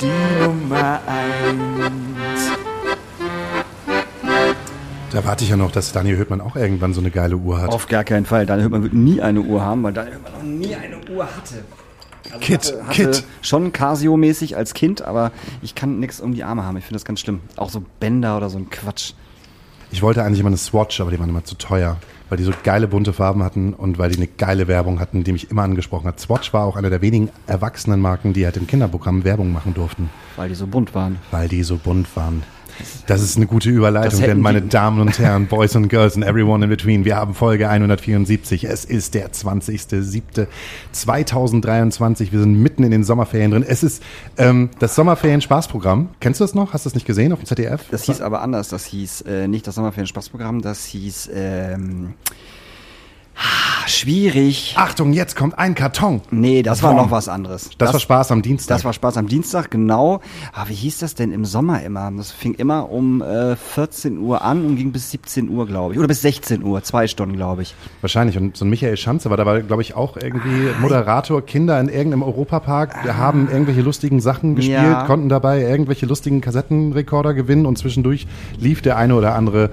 die Nummer eins. Da warte ich ja noch, dass Daniel Höhtmann auch irgendwann so eine geile Uhr hat. Auf gar keinen Fall. Daniel Hüttmann wird nie eine Uhr haben, weil Daniel Hüttmann noch nie eine Uhr hatte. Also Kid, hatte, hatte Kid. Schon Casio-mäßig als Kind, aber ich kann nichts um die Arme haben. Ich finde das ganz schlimm. Auch so Bänder oder so ein Quatsch. Ich wollte eigentlich immer eine Swatch, aber die waren immer zu teuer, weil die so geile bunte Farben hatten und weil die eine geile Werbung hatten, die mich immer angesprochen hat. Swatch war auch eine der wenigen erwachsenen Marken, die halt im Kinderprogramm Werbung machen durften, Weil die so bunt waren. weil die so bunt waren. Das ist eine gute Überleitung, denn meine Damen und Herren, Boys and Girls and everyone in between, wir haben Folge 174. Es ist der 20.07.2023. Wir sind mitten in den Sommerferien drin. Es ist ähm, das Sommerferien-Spaßprogramm. Kennst du das noch? Hast du das nicht gesehen auf dem ZDF? Das hieß aber anders. Das hieß äh, nicht das Sommerferien-Spaßprogramm, das hieß ähm, ah, schwierig. Achtung, jetzt kommt ein Karton. Nee, das war Wom. noch was anderes. Das, war Spaß am Dienstag. Das war Spaß am Dienstag, genau. Aber wie hieß das denn im Sommer immer? Das fing immer um äh, 14 Uhr an und ging bis 17 Uhr, glaube ich. Oder bis 16 Uhr, zwei Stunden, glaube ich. Wahrscheinlich. Und so ein Michael Schanze war dabei, glaube ich, auch irgendwie Ah, Moderator. Kinder in irgendeinem Europapark haben irgendwelche lustigen Sachen gespielt, Ja. konnten dabei irgendwelche lustigen Kassettenrekorder gewinnen und zwischendurch lief der eine oder andere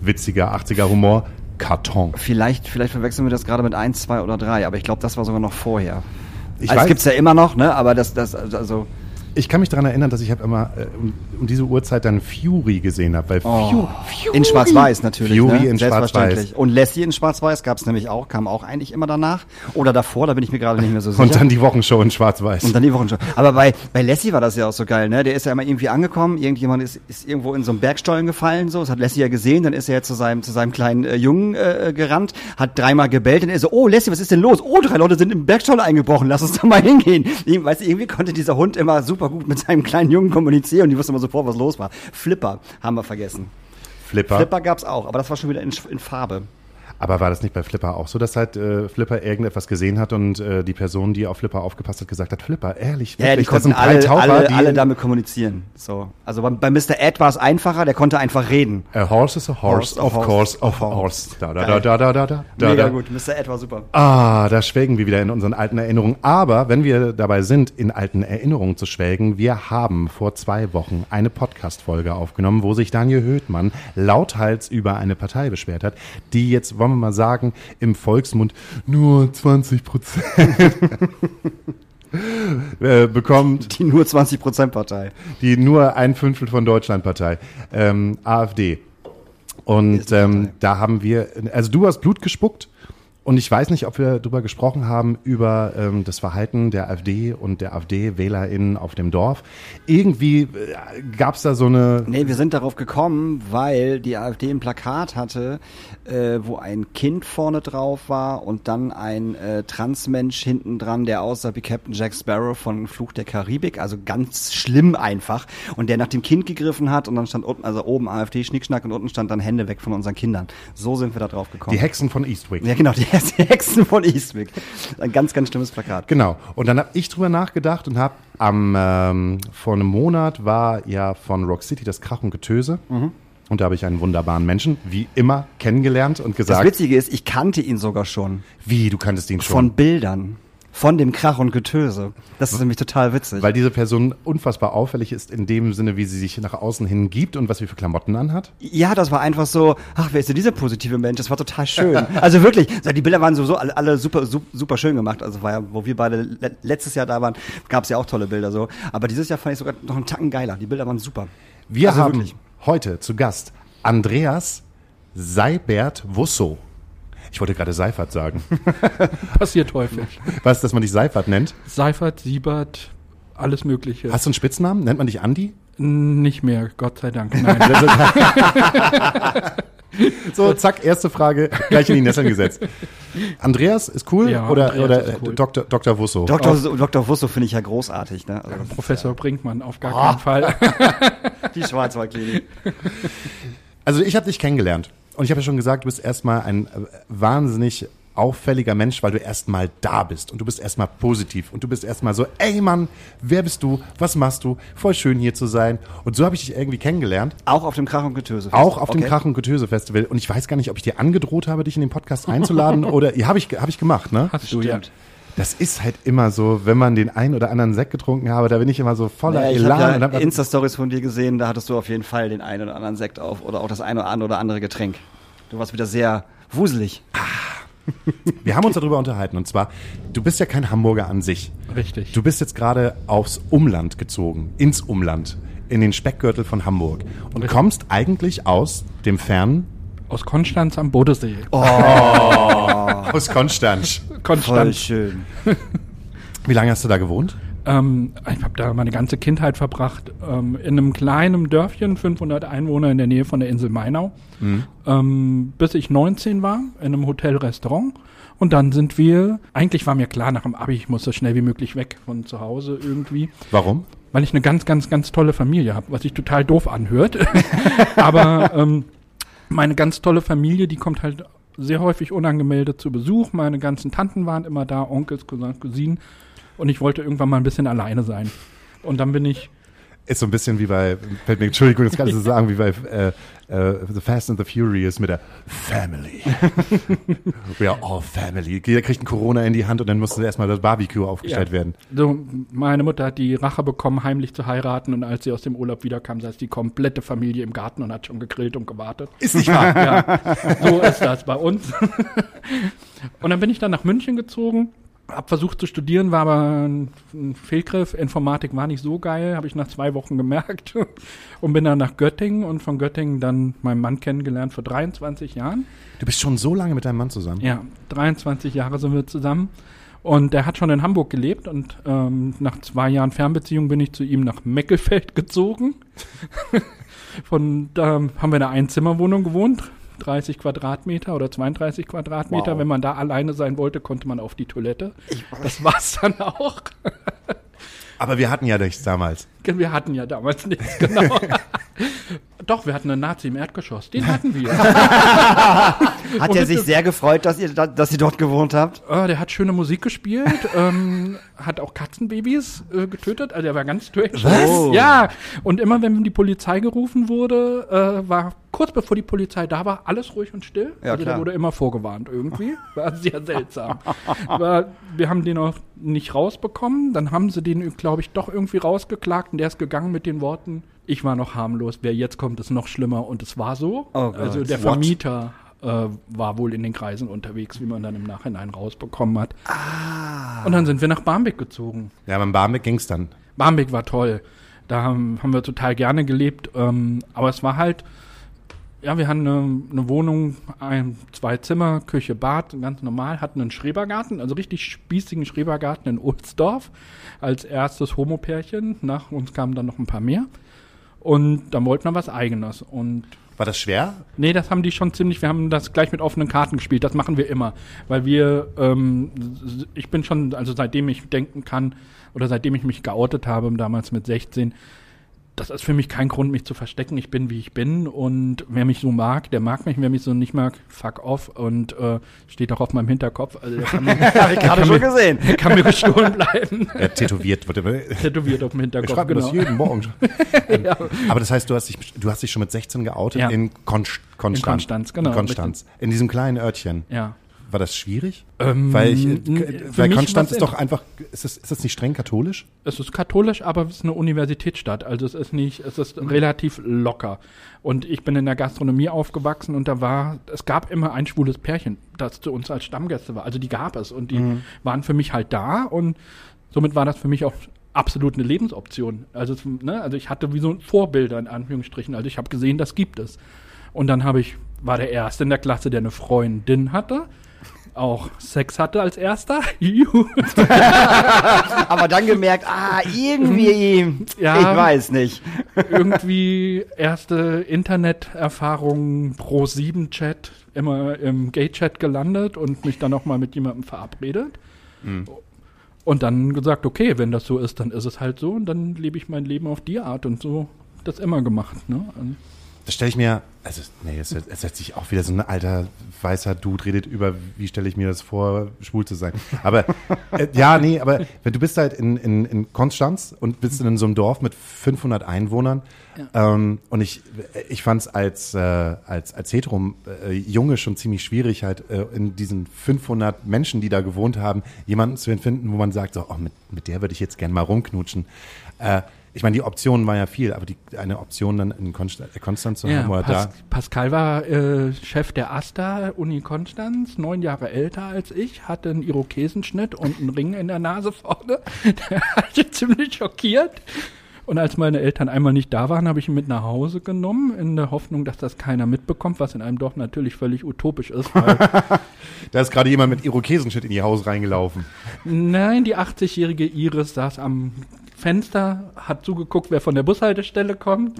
witziger 80er Humor. Karton. Vielleicht, vielleicht verwechseln wir das gerade mit 1, 2 oder 3, aber ich glaube, das war sogar noch vorher. Ich also, weiß- das gibt's ja immer noch, ne? Aber das, das, also. Ich kann mich daran erinnern, dass ich hab immer äh, um, um diese Uhrzeit dann Fury gesehen habe. Weil Oh, Fury, in Schwarz-Weiß natürlich. Fury ne? in Selbstverständlich. Schwarz-Weiß. Und Lassie in Schwarz-Weiß gab's nämlich auch, kam auch eigentlich immer danach. Oder davor, da bin ich mir gerade nicht mehr so sicher. Und dann die Wochenshow in Schwarz-Weiß. Und dann die Wochen schon. Aber bei, bei Lassie war das ja auch so geil, ne? Der ist ja immer irgendwie angekommen, irgendjemand ist, ist irgendwo in so einem Bergstollen gefallen, so. Das hat Lassie ja gesehen, dann ist er zu seinem, zu seinem kleinen äh, Jungen äh, gerannt, hat dreimal gebellt und er so, oh Lassie, was ist denn los? Oh, drei Leute sind im Bergstollen eingebrochen, lass uns da mal hingehen. Weißt du, irgendwie konnte dieser Hund immer super gut mit seinem kleinen Jungen kommunizieren und die wusste immer sofort, was los war. Flipper haben wir vergessen. Flipper. Flipper gab's auch, aber das war schon wieder in, in Farbe. Aber war das nicht bei Flipper auch so, dass halt äh, Flipper irgendetwas gesehen hat und äh, die Person, die auf Flipper aufgepasst hat, gesagt hat, Flipper, ehrlich, Ja, die wirklich, konnten alle, Taucher, alle, die alle damit kommunizieren. So. Also bei, bei Mr. Ed war es einfacher, der konnte einfach reden. A horse is a horse, Horse, of horse, course, of horse. Da, da, da, da, da, da, da, da, Mega da. gut, Mr. Ed war super. Ah, da schwelgen wir wieder in unseren alten Erinnerungen. Aber wenn wir dabei sind, in alten Erinnerungen zu schwelgen, wir haben vor zwei Wochen eine Podcast-Folge aufgenommen, wo sich Daniel Höhtmann lauthals über eine Partei beschwert hat, die jetzt, wollen wir mal sagen, im Volksmund nur 20 Prozent äh, bekommt, Die nur 20% Partei. die nur ein Fünftel von Deutschland Partei, ähm, AfD. Und ähm, da haben wir, also du hast Blut gespuckt und ich weiß nicht, ob wir darüber gesprochen haben, über ähm, das Verhalten der AfD und der AfD-WählerInnen auf dem Dorf. Irgendwie äh, gab es da so eine, Nee, wir sind darauf gekommen, weil die AfD ein Plakat hatte, äh, wo ein Kind vorne drauf war und dann ein äh, Transmensch hinten dran, der aussah wie Captain Jack Sparrow von Fluch der Karibik, also ganz schlimm einfach. Und der nach dem Kind gegriffen hat und dann stand unten, also oben AfD Schnickschnack und unten stand dann Hände weg von unseren Kindern. So sind wir da drauf gekommen. die Hexen von Eastwick. ja, genau, die Hexen von Eastwick. Ein ganz, ganz schlimmes Plakat. Genau. Und dann habe ich drüber nachgedacht und habe am ähm, vor einem Monat war ja von Rock City das Krach und Getöse. Und da habe ich einen wunderbaren Menschen, wie immer, kennengelernt und Das gesagt, Witzige ist, ich kannte ihn sogar schon. wie, du kanntest ihn schon. Von Bildern. Von dem Krach und Getöse. Das ist nämlich total witzig. Weil diese Person unfassbar auffällig ist in dem Sinne, wie sie sich nach außen hin gibt und was sie für Klamotten anhat. ja, das war einfach so, ach, wer ist denn dieser positive Mensch? Das war total schön. also wirklich, die Bilder waren sowieso alle, alle super, super, schön gemacht. Also war ja, wo wir beide le letztes Jahr da waren, gab es ja auch tolle Bilder so. Aber dieses Jahr fand ich sogar noch einen Tacken geiler. Die Bilder waren super. Wir Also haben wirklich. Heute zu Gast Andreas Seibert Wusso. Ich wollte gerade Seifert sagen. Passiert häufig. Was, dass man dich Seifert nennt? Seifert, Siebert, alles Mögliche. Hast du einen Spitznamen? Nennt man dich Andi? Nicht mehr, Gott sei Dank. Nein. So, zack, erste Frage, gleich in die Nesseln gesetzt. Andreas ist cool Ja, oder, Andreas oder ist cool. äh, Dr. Dr. Wusso? Dr. Dr. Wusso finde ich ja großartig, ne? Also, Professor Brinkmann, auf gar keinen Fall. die Schwarzwaldklinik. Also ich habe dich kennengelernt und ich habe ja schon gesagt, du bist erstmal ein äh, wahnsinnig auffälliger Mensch, weil du erstmal da bist und du bist erstmal positiv und du bist erstmal so, ey Mann, wer bist du? Was machst du? Voll schön hier zu sein. Und so habe ich dich irgendwie kennengelernt, Auch auf dem Krach und Getöse. auch auf dem Okay. Krach und Getöse Festival und ich weiß gar nicht, ob ich dir angedroht habe, dich in den Podcast einzuladen oder ja, habe ich habe ich gemacht, ne? Hast du ja. Stimmt. Das ist halt immer so, wenn man den einen oder anderen Sekt getrunken habe, da bin ich immer so voller Naja, ich Elan habe und ja hab, Insta-Stories von dir gesehen, da hattest du auf jeden Fall den einen oder anderen Sekt auf oder auch das eine oder andere Getränk. Du warst wieder sehr wuselig. Wir haben uns darüber unterhalten und zwar, du bist ja kein Hamburger an sich. Richtig. Du bist jetzt gerade aufs Umland gezogen, ins Umland, in den Speckgürtel von Hamburg und kommst eigentlich aus dem fernen Aus Konstanz am Bodensee. aus Konstanz. Voll Konstanz. schön. Wie lange hast du da gewohnt? Ähm, ich habe da meine ganze Kindheit verbracht. Ähm, in einem kleinen Dörfchen, 500 Einwohner in der Nähe von der Insel Mainau. Ähm, bis ich 19 war, in einem Hotel-Restaurant. Und dann sind wir, eigentlich war mir klar nach dem Abi, ich muss so schnell wie möglich weg von zu Hause irgendwie. Warum? weil ich eine ganz, ganz, ganz tolle Familie habe, was sich total doof anhört. Aber ähm, meine ganz tolle Familie, die kommt halt sehr häufig unangemeldet zu Besuch. Meine ganzen Tanten waren immer da, Onkels, Cousins, Cousinen. Und ich wollte irgendwann mal ein bisschen alleine sein. Und dann bin ich, Ist so ein bisschen wie bei, fällt mir, Entschuldigung, das kann ich so sagen, wie bei äh, äh, The Fast and the Furious mit der Family. We are all family. Jeder kriegt ein Corona in die Hand und dann muss erstmal das Barbecue aufgestellt Ja. werden. so, meine Mutter hat die Rache bekommen, heimlich zu heiraten. Und als sie aus dem Urlaub wiederkam, saß die komplette Familie im Garten und hat schon gegrillt und gewartet. Ist nicht wahr? ja, so ist das bei uns. Und dann bin ich dann nach München gezogen, hab versucht zu studieren, war aber ein, Fehlgriff. Informatik war nicht so geil, habe ich nach zwei Wochen gemerkt. Und bin dann nach Göttingen und von Göttingen dann meinen Mann kennengelernt vor 23 Jahren. Du bist schon so lange mit deinem Mann zusammen. Ja, 23 Jahre sind wir zusammen. Und der hat schon in Hamburg gelebt und ähm, nach zwei Jahren Fernbeziehung bin ich zu ihm nach Meckelfeld gezogen. Von da haben wir in einer Einzimmerwohnung gewohnt, 30 Quadratmeter oder 32 Quadratmeter. Wow. Wenn man da alleine sein wollte, konnte man auf die Toilette. Das war's dann auch. Aber wir hatten ja nichts damals. Wir hatten ja damals nichts, genau. Doch, wir hatten einen Nazi im Erdgeschoss. Den hatten wir. Hat er sich sehr gefreut, dass ihr, da- dass ihr dort gewohnt habt? Äh, der hat schöne Musik gespielt, ähm, hat auch Katzenbabys äh, getötet, also er war ganz durch. Was? Ja, und immer wenn die Polizei gerufen wurde, äh, war kurz bevor die Polizei da war, alles ruhig und still. Ja, also klar. der wurde immer vorgewarnt irgendwie. War sehr seltsam. Aber wir haben den auch nicht rausbekommen. Dann haben sie den, glaube ich, doch irgendwie rausgeklagt und der ist gegangen mit den Worten, ich war noch harmlos, wer jetzt kommt, ist noch schlimmer und es war so. Oh also der? Vermieter äh, war wohl in den Kreisen unterwegs, wie man dann im Nachhinein rausbekommen hat. Ah. Und dann sind wir nach Barmbek gezogen. Ja, beim Barmbek ging's dann. Barmbek war toll. Da haben, haben wir total gerne gelebt. Ähm, aber es war halt, ja, wir hatten eine, eine Wohnung, ein, zwei Zimmer, Küche, Bad, ganz normal, hatten einen Schrebergarten, also richtig spießigen Schrebergarten in Ohlsdorf als erstes Homopärchen. Nach uns kamen dann noch ein paar mehr. Und dann wollten wir was Eigenes. Und War das schwer? Nee, das haben die schon ziemlich, wir haben das gleich mit offenen Karten gespielt, das machen wir immer. Weil wir, ähm, ich bin schon, also seitdem ich denken kann, oder seitdem ich mich geoutet habe, damals mit 16, das ist für mich kein Grund, mich zu verstecken. Ich bin, wie ich bin. Und wer mich so mag, der mag mich. Wer mich so nicht mag, fuck off. Und äh, steht auch auf meinem Hinterkopf. Also der kann mir, ich gerade schon gesehen. der kann mir gestohlen bleiben. Ja, tätowiert. wurde- Tätowiert auf dem Ich Hinterkopf, schreibe mir das genau. jeden Morgen. Aber das heißt, du hast dich, du hast dich schon mit 16 geoutet Ja. in Konst Konstanz. In Konstanz, genau. In Konstanz. In diesem kleinen Örtchen. Ja. War das schwierig? Ähm, weil ich, äh, weil Konstanz ist doch einfach, ist das, ist das nicht streng katholisch? Es ist katholisch, aber es ist eine Universitätsstadt. Also es ist nicht, es ist relativ locker. Und ich bin in der Gastronomie aufgewachsen und da war, es gab immer ein schwules Pärchen, das zu uns als Stammgäste war. Also die gab es und die waren für mich halt da und somit war das für mich auch absolut eine Lebensoption. Also, ne, also ich hatte wie so Vorbilder in Anführungsstrichen. Also ich habe gesehen, das gibt es. Und dann habe ich, war der Erste in der Klasse, der eine Freundin hatte. Auch Sex hatte als erster. Aber dann gemerkt, ah, irgendwie, Ja. ich weiß nicht. Irgendwie erste Interneterfahrung pro 7 Chat, immer im Gay-Chat gelandet und mich dann nochmal mit jemandem verabredet. Und dann gesagt, okay, wenn das so ist, dann ist es halt so und dann lebe ich mein Leben auf die Art und so das immer gemacht. Ne? Und Das stelle ich mir, also nee, es, es setzt sich auch wieder so ein alter weißer Dude redet über, wie stelle ich mir das vor, schwul zu sein. Aber äh, ja, nee, aber wenn du bist halt in, in, in Konstanz und bist in so einem Dorf mit 500 Einwohnern ähm, und ich, ich fand es als, äh, als, als hetero äh, Junge schon ziemlich schwierig, halt äh, in diesen 500 Menschen, die da gewohnt haben, jemanden zu finden, wo man sagt, so, oh, mit, mit der würde ich jetzt gern mal rumknutschen. Äh, ich meine, die Optionen war ja viel, aber die, eine Option dann in Konstanz, Konstanz zu haben oder Pas da. Pascal war äh, Chef der AStA Uni Konstanz, neun Jahre älter als ich, hatte einen Irokesenschnitt und einen Ring in der Nase vorne. Der hat mich ziemlich schockiert. Und als meine Eltern einmal nicht da waren, habe ich ihn mit nach Hause genommen, in der Hoffnung, dass das keiner mitbekommt, was in einem Dorf natürlich völlig utopisch ist. Da ist gerade jemand mit Irokesenschnitt in ihr Haus reingelaufen. nein, die 80-jährige Iris saß am Fenster, hat zugeguckt, wer von der Bushaltestelle kommt,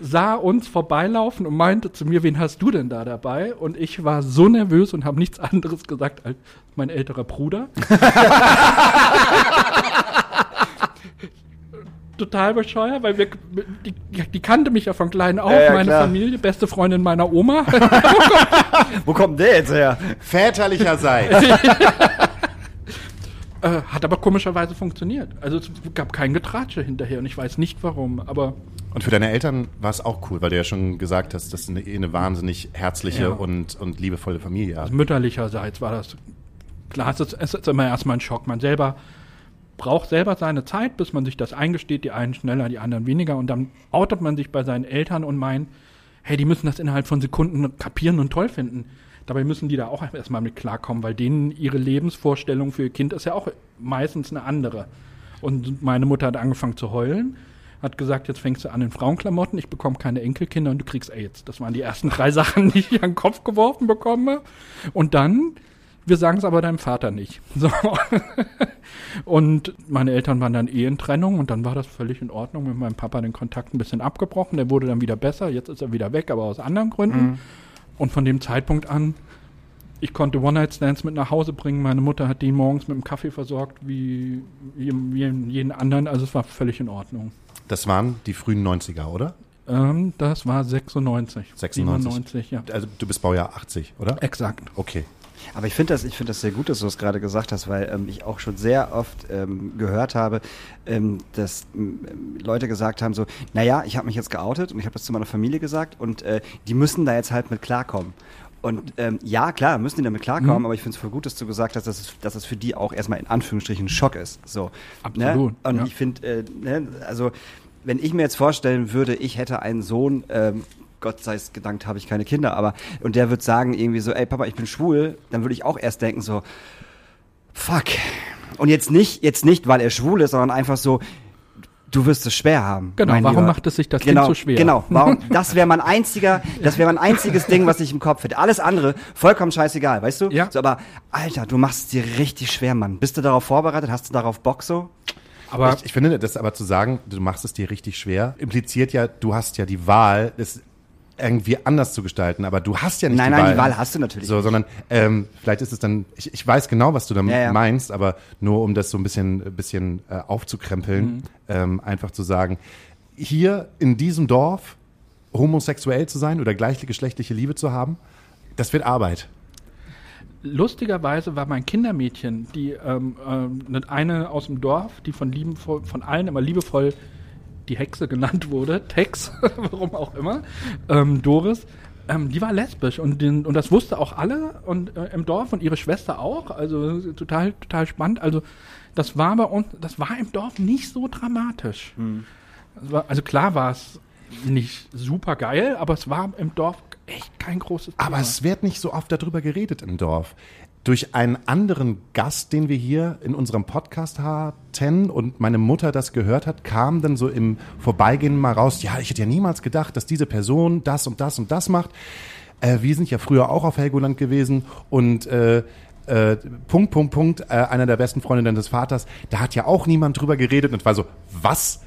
sah uns vorbeilaufen und meinte zu mir, wen hast du denn da dabei? Und ich war so nervös und habe nichts anderes gesagt als mein älterer Bruder. Total bescheuert, weil wir, die, die kannte mich ja von klein auf, Ja, ja, meine klar. Familie, beste Freundin meiner Oma. Wo kommt der jetzt her? Väterlicherseits. Äh, hat aber komischerweise funktioniert. Also es gab kein Getratsche hinterher und ich weiß nicht warum, aber Und für deine Eltern war es auch cool, weil du ja schon gesagt hast, dass eine, eine wahnsinnig herzliche Ja. und, und liebevolle Familie hat. also mütterlicherseits war das klar, es ist, es ist immer erstmal ein Schock. Man selber braucht selber seine Zeit, bis man sich das eingesteht, die einen schneller, die anderen weniger und dann outet man sich bei seinen Eltern und meint, hey, die müssen das innerhalb von Sekunden kapieren und toll finden. Dabei müssen die da auch erstmal mit klarkommen, weil denen ihre Lebensvorstellung für ihr Kind ist ja auch meistens eine andere. Und meine Mutter hat angefangen zu heulen, hat gesagt, jetzt fängst du an in Frauenklamotten, ich bekomme keine Enkelkinder und du kriegst AIDS. Das waren die ersten drei Sachen, die ich an den Kopf geworfen bekomme. Und dann, wir sagen es aber deinem Vater nicht. So. Und meine Eltern waren dann eh in Trennung und dann war das völlig in Ordnung. Mit meinem Papa den Kontakt ein bisschen abgebrochen. Der wurde dann wieder besser. Jetzt ist er wieder weg, aber aus anderen Gründen. Und von dem Zeitpunkt an, ich konnte One-Night-Stands mit nach Hause bringen. Meine Mutter hat die morgens mit dem Kaffee versorgt, wie, wie, wie jeden anderen. Also es war völlig in Ordnung. Das waren die frühen 90er, oder? Ähm, das war 96. 96. 97, ja. Also du bist Baujahr 80, oder? Exakt. Okay. Aber ich finde das, ich finde das sehr gut, dass du das gerade gesagt hast, weil ähm, ich auch schon sehr oft ähm, gehört habe, ähm, dass ähm, Leute gesagt haben so, naja, ich habe mich jetzt geoutet und ich habe das zu meiner Familie gesagt und äh, die müssen da jetzt halt mit klarkommen. Und ähm, ja, klar, müssen die damit klarkommen, Mhm. aber ich finde es voll gut, dass du gesagt hast, dass es, dass es für die auch erstmal in Anführungsstrichen ein Schock ist. So, Absolut, Ne? Und ja. ich finde, äh, ne, also wenn ich mir jetzt vorstellen würde, ich hätte einen Sohn, ähm, Gott sei es gedankt, habe ich keine Kinder, aber und der wird sagen irgendwie so, ey Papa, ich bin schwul, dann würde ich auch erst denken so, fuck. Und jetzt nicht, jetzt nicht, weil er schwul ist, sondern einfach so, du wirst es schwer haben. Genau, mein warum Lieber. macht es sich das genau, Kind so schwer? Genau, warum, das wäre mein einziger, das wäre mein einziges Ding, was ich im Kopf hätte. Alles andere, vollkommen scheißegal, weißt du? Ja. So, aber, Alter, du machst es dir richtig schwer, Mann. Bist du darauf vorbereitet? Hast du darauf Bock so? Aber ich, ich finde, das aber zu sagen, du machst es dir richtig schwer, impliziert ja, du hast ja die Wahl, es irgendwie anders zu gestalten, aber du hast ja nicht Nein, die nein, Wahl. die Wahl hast du natürlich So, sondern ähm, vielleicht ist es dann, ich, ich weiß genau, was du damit Ja, ja. meinst, aber nur um das so ein bisschen, bisschen äh, aufzukrempeln, ähm, einfach zu sagen, hier in diesem Dorf homosexuell zu sein oder gleichgeschlechtliche Liebe zu haben, das wird Arbeit. lustigerweise war mein Kindermädchen, die ähm, ne- eine aus dem Dorf, die von, liebenvoll, von allen immer liebevoll die Hexe genannt wurde, Tex, warum auch immer, ähm, Doris, ähm, die war lesbisch und, den, und das wusste auch alle und äh, im Dorf und ihre Schwester auch, also total, total spannend. Also das war bei uns, das war im Dorf nicht so dramatisch. Es war, also klar war es nicht super geil, aber es war im Dorf echt kein großes Thema. Aber es wird nicht so oft darüber geredet im Dorf. Durch einen anderen Gast, den wir hier in unserem Podcast hatten und meine Mutter das gehört hat, kam dann so im Vorbeigehen mal raus, ja, ich hätte ja niemals gedacht, dass diese Person das und das und das macht. Äh, wir sind ja früher auch auf Helgoland gewesen und äh, äh, Punkt, Punkt, Punkt, äh, einer der besten Freunde deines Vaters, da hat ja auch niemand drüber geredet und war so, was?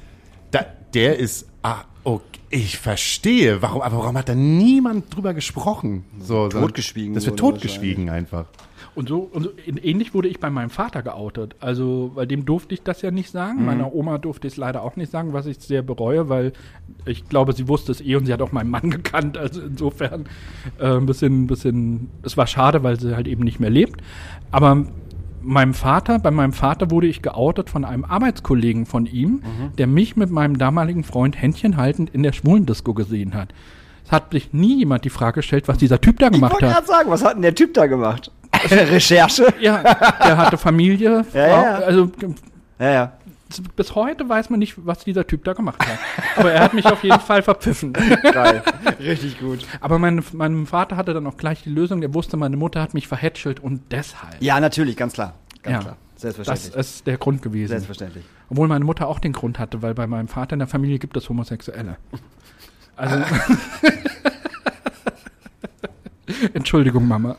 Da, der ist, ah, okay, ich verstehe, warum, aber warum hat da niemand drüber gesprochen? So, Totgeschwiegen Das wird totgeschwiegen einfach. Und so, und so ähnlich wurde ich bei meinem Vater geoutet. Also bei dem durfte ich das ja nicht sagen. Meiner Oma durfte ich es leider auch nicht sagen, was ich sehr bereue, weil ich glaube, sie wusste es eh und sie hat auch meinen Mann gekannt. Also insofern äh, ein bisschen, bisschen, es war schade, weil sie halt eben nicht mehr lebt. Aber meinem Vater, bei meinem Vater wurde ich geoutet von einem Arbeitskollegen von ihm, der mich mit meinem damaligen Freund Händchen haltend in der Schwulendisco gesehen hat. Es hat sich nie jemand die Frage gestellt, was dieser Typ da Ich gemacht wollte hat. gerade sagen, was hat denn der Typ da gemacht? Recherche? Ja, der hatte Familie, Frau, Ja, ja. also Ja, ja. bis heute weiß man nicht, was dieser Typ da gemacht hat. Aber er hat mich auf jeden Fall verpfiffen. Geil. Richtig gut. Aber mein, mein Vater hatte dann auch gleich die Lösung. Der wusste, meine Mutter hat mich verhätschelt und deshalb. Ja, natürlich, ganz klar. Ganz Ja. klar. das ist der Grund gewesen. Selbstverständlich. Obwohl meine Mutter auch den Grund hatte, weil bei meinem Vater in der Familie gibt es Homosexuelle. Also. Entschuldigung, Mama.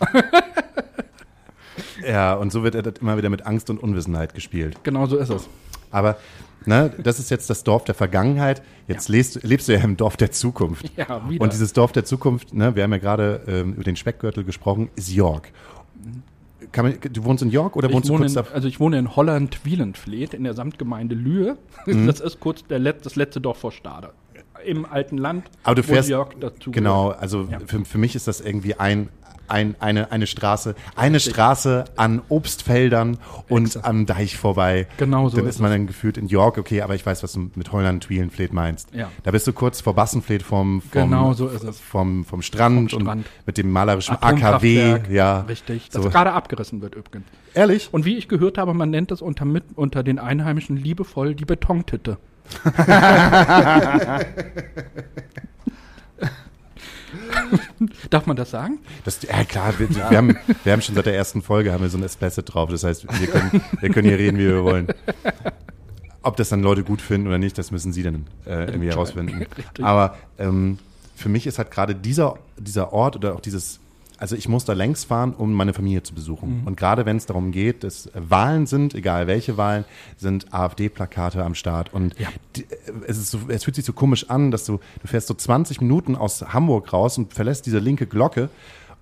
Ja, und so wird er immer wieder mit Angst und Unwissenheit gespielt. Genau so ist es. Aber ne, das ist jetzt das Dorf der Vergangenheit. Jetzt lebst, lebst du ja im Dorf der Zukunft. Ja, wieder. Und dieses Dorf der Zukunft, ne, wir haben ja gerade ähm, über den Speckgürtel gesprochen, ist York. Kann man, du wohnst in York oder Ich wohnst du wohne kurz in, also ich wohne in Holland-Wielenfleet in der Samtgemeinde Lühe. Mhm. Das ist kurz Let das letzte Dorf vor Stade. Im alten Land, Aber du fährst, Jörg dazu genau, also Ja. für, für mich ist das irgendwie ein, ein, eine, eine Straße, eine Straße an Obstfeldern und Exakt. am Deich vorbei. Genau so Dann ist ist man dann gefühlt in York, okay, aber ich weiß, was du mit Holland Twielenfleet meinst. Ja. Da bist du kurz vor Bassenfleet vom, vom, Genau so es. vom, vom Strand, Vom Strand. und mit dem malerischen AKW. Ja, Richtig, das So. gerade abgerissen wird übrigens. Ehrlich? Und wie ich gehört habe, man nennt es unter, mit, unter den Einheimischen liebevoll die Betontitte. Darf man das sagen? Das, ja klar, wir, wir, haben, wir haben schon seit der ersten Folge haben wir so ein Explicit drauf. Das heißt, wir können, wir können hier reden, wie wir wollen. Ob das dann Leute gut finden oder nicht, das müssen sie dann äh, irgendwie herausfinden. Aber ähm, für mich ist halt gerade dieser, dieser Ort oder auch dieses, also ich muss da längs fahren, um meine Familie zu besuchen. Mhm. Und gerade wenn es darum geht, dass Wahlen sind, egal welche Wahlen, sind AfD-Plakate am Start. Und Ja. die, äh, es, so, es fühlt sich so komisch an, dass du, du fährst so 20 Minuten aus Hamburg raus und verlässt diese linke Glocke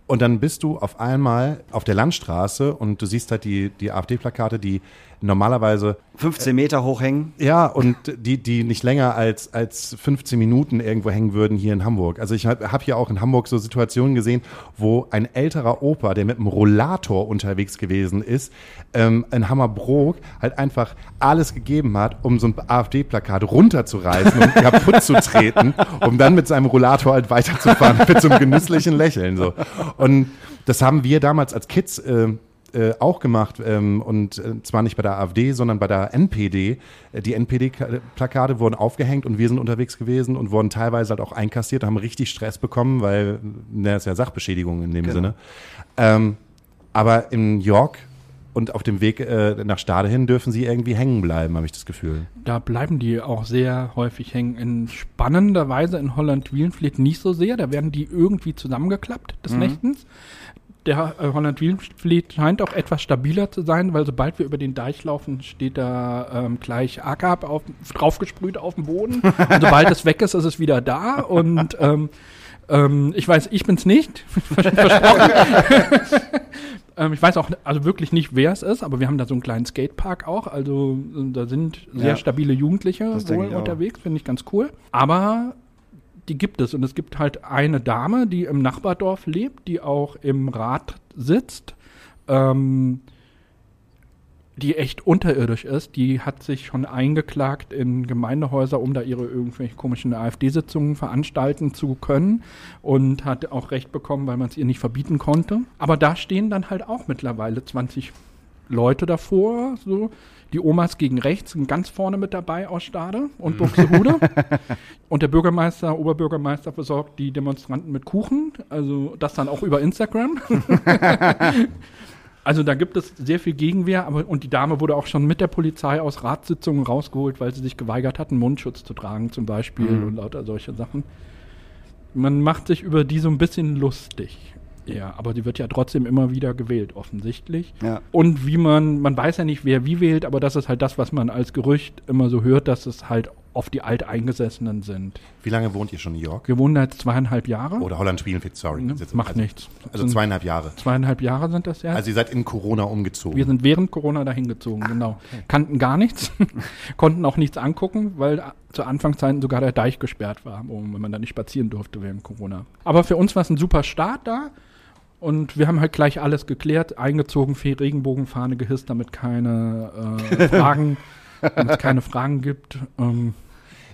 und dann bist du auf einmal auf der Landstraße und du siehst halt die, die AfD-Plakate, die normalerweise 15 Meter hochhängen. ja, und die, die nicht länger als, als 15 Minuten irgendwo hängen würden hier in Hamburg. Also ich habe hab hier auch in Hamburg so Situationen gesehen, wo ein älterer Opa, der mit einem Rollator unterwegs gewesen ist, ähm, in Hammerbrook halt einfach alles gegeben hat, um so ein AfD-Plakat runterzureißen und kaputt zu treten, um dann mit seinem Rollator halt weiterzufahren mit so einem genüsslichen Lächeln. So. Und das haben wir damals als Kids äh, äh, auch gemacht ähm, und äh, zwar nicht bei der AfD, sondern bei der NPD. Äh, die NPD-Plakate wurden aufgehängt und wir sind unterwegs gewesen und wurden teilweise halt auch einkassiert, haben richtig Stress bekommen, weil das ist ja Sachbeschädigung in dem Genau. Sinne. Ähm, aber in York und auf dem Weg äh, nach Stade hin dürfen sie irgendwie hängen bleiben, habe ich das Gefühl. Da bleiben die auch sehr häufig hängen. In spannender Weise in Holland-Wielenfleet nicht so sehr. Da werden die irgendwie zusammengeklappt des Nächtens. Der äh, Holland-Wielenfleet scheint auch etwas stabiler zu sein, weil sobald wir über den Deich laufen, steht da ähm, gleich AKAP auf, draufgesprüht auf dem Boden. Und sobald es weg ist, ist es wieder da. Und ähm, ähm, ich weiß, ich bin's nicht. Versprochen. ähm, ich weiß auch also wirklich nicht, wer es ist, aber wir haben da so einen kleinen Skatepark auch. Also äh, da sind sehr Ja. stabile Jugendliche wohl unterwegs, finde ich ganz cool. Aber die gibt es und es gibt halt eine Dame, die im Nachbardorf lebt, die auch im Rat sitzt. Ähm, die echt unterirdisch ist, die hat sich schon eingeklagt in Gemeindehäuser, um da ihre irgendwelche komischen AfD-Sitzungen veranstalten zu können und hat auch Recht bekommen, weil man es ihr nicht verbieten konnte. Aber da stehen dann halt auch mittlerweile 20 Leute davor, so. Die Omas gegen rechts sind ganz vorne mit dabei aus Stade und Buxtehude. und der Bürgermeister, Oberbürgermeister versorgt die Demonstranten mit Kuchen. Also das dann auch über Instagram. Also da gibt es sehr viel Gegenwehr, aber und die Dame wurde auch schon mit der Polizei aus Ratssitzungen rausgeholt, weil sie sich geweigert hat, einen Mundschutz zu tragen zum Beispiel und lauter solche Sachen. Man macht sich über die so ein bisschen lustig. Ja, aber sie wird ja trotzdem immer wieder gewählt, offensichtlich. Ja. Und wie man, man weiß ja nicht, wer wie wählt, aber das ist halt das, was man als Gerücht immer so hört, dass es halt oft die Alteingesessenen sind. Wie lange wohnt ihr schon in New York? Wir wohnen da jetzt zweieinhalb Jahre. Oder Holland Spielfeld, sorry. Ne? Macht also, nichts. Also Sind zweieinhalb Jahre. zweieinhalb Jahre sind das ja. Also ihr seid in Corona umgezogen. wir sind während Corona dahin gezogen, genau. Kannten gar nichts, konnten auch nichts angucken, weil zu Anfangszeiten sogar der Deich gesperrt war, wenn man da nicht spazieren durfte während Corona. Aber für uns war es ein super Start da. Und wir haben halt gleich alles geklärt, eingezogen, Regenbogenfahne gehisst, damit keine äh, Fragen, damit es keine Fragen gibt. Ähm,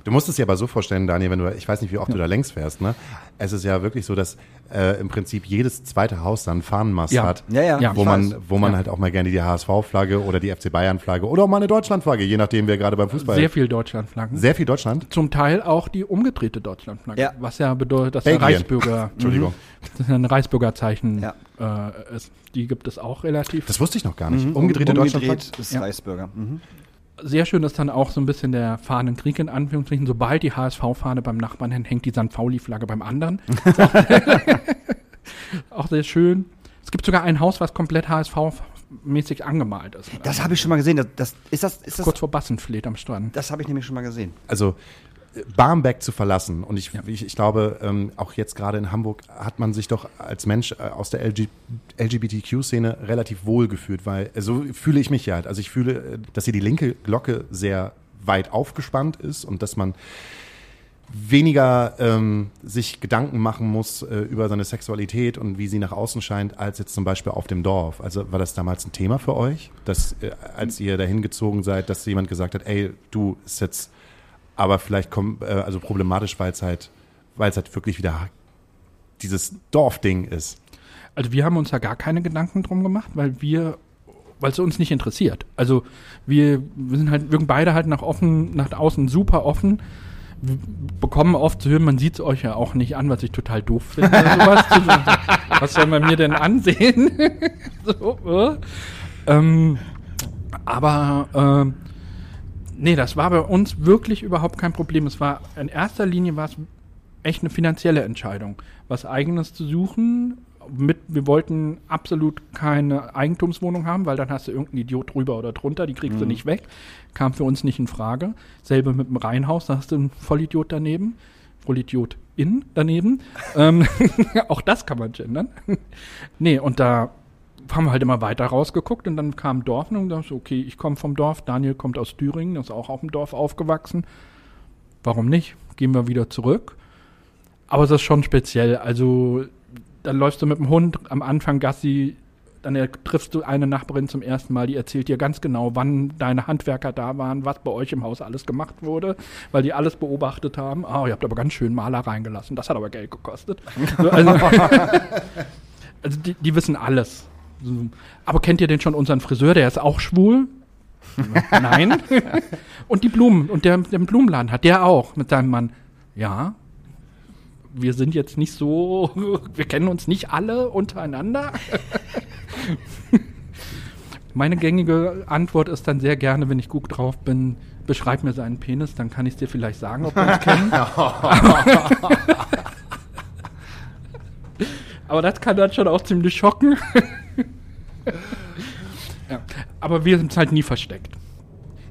Du musst es dir aber so vorstellen, Daniel, wenn du, ich weiß nicht, wie oft du da längs fährst, ne? Es ist ja wirklich so, dass äh, im Prinzip jedes zweite Haus dann einen Fahnenmast Ja. hat. Ja, ja, Ja. Wo man, weiß. wo man Ja. halt auch mal gerne die HSV-Flagge oder die FC Bayern-Flagge oder auch mal eine Deutschland-Flagge, je nachdem, wer gerade beim Fußball. sehr viel Deutschlandflaggen. Sehr viel Deutschland. Zum Teil auch die umgedrehte Deutschlandflagge, Ja. was ja bedeutet, dass der Belgien. Reichsbürger, Entschuldigung. das ist ein Reichsbürgerzeichen Ja. äh, ist. Die gibt es auch relativ. Das wusste ich noch gar nicht. Mhm. Umgedrehte Deutschlandflagge. Umgedreht ist Ja. Reichsbürger. Mhm. Sehr schön ist dann auch so ein bisschen der Fahnenkrieg in Anführungsstrichen. Sobald die HSV-Fahne beim Nachbarn hängt, hängt die St. Pauli-Flagge beim anderen. Auch, auch sehr schön. Es gibt sogar ein Haus, was komplett HSV-mäßig angemalt ist. Das habe ich schon mal gesehen. Das, das, ist das, ist das, Kurz vor Bassenfleet am Strand. das habe ich nämlich schon mal gesehen. also Barmbek zu verlassen. Und ich, ich, ich glaube, ähm, auch jetzt gerade in Hamburg hat man sich doch als Mensch äh, aus der LG, LGBTQ-Szene relativ wohl gefühlt, weil äh, so fühle ich mich ja halt. Also ich fühle, äh, dass hier die linke Glocke sehr weit aufgespannt ist und dass man weniger ähm, sich Gedanken machen muss äh, über seine Sexualität und wie sie nach außen scheint, als jetzt zum Beispiel auf dem Dorf. Also war das damals ein Thema für euch, dass äh, als ihr dahin gezogen seid, dass jemand gesagt hat, ey, du ist jetzt aber vielleicht kommt, äh, also problematisch, weil es halt, weil es halt wirklich wieder dieses Dorfding ist. Also wir haben uns da gar keine Gedanken drum gemacht, weil wir, weil es uns nicht interessiert. Also wir, wir sind halt, wirken beide halt nach offen, nach außen super offen. Wir bekommen oft zu hören, man sieht es euch ja auch nicht an, was ich total doof finde. sowas. was soll man mir denn ansehen? so, äh. ähm, aber ähm, nee, das war bei uns wirklich überhaupt kein Problem. Es war in erster Linie war es echt eine finanzielle Entscheidung, was eigenes zu suchen. Mit, wir wollten absolut keine Eigentumswohnung haben, weil dann hast du irgendeinen Idiot drüber oder drunter, die kriegst du nicht weg. Kam für uns nicht in Frage. Selbe mit dem Reihenhaus, da hast du einen Vollidiot daneben. Vollidiot in daneben. ähm, auch das kann man gendern. nee, und da haben wir halt immer weiter rausgeguckt und dann kam Dorf und dann dachte okay, ich komme vom Dorf, Daniel kommt aus Thüringen, ist auch auf dem Dorf aufgewachsen. Warum nicht? Gehen wir wieder zurück. Aber es ist schon speziell. Also, dann läufst du mit dem Hund am Anfang Gassi, dann triffst du eine Nachbarin zum ersten Mal, die erzählt dir ganz genau, wann deine Handwerker da waren, was bei euch im Haus alles gemacht wurde, weil die alles beobachtet haben. Ah, ihr habt aber ganz schön Maler reingelassen, das hat aber Geld gekostet. So, also, also die, die wissen alles. Aber kennt ihr denn schon unseren Friseur, der ist auch schwul? Nein. und die Blumen, und der, der Blumenladen hat der auch mit seinem Mann. Ja. Wir sind jetzt nicht so, wir kennen uns nicht alle untereinander. Meine gängige Antwort ist dann sehr gerne, wenn ich gut drauf bin, beschreib mir seinen Penis, dann kann ich es dir vielleicht sagen, ob wir uns kennen. Aber das kann dann schon auch ziemlich schocken. ja. Aber wir sind halt nie versteckt.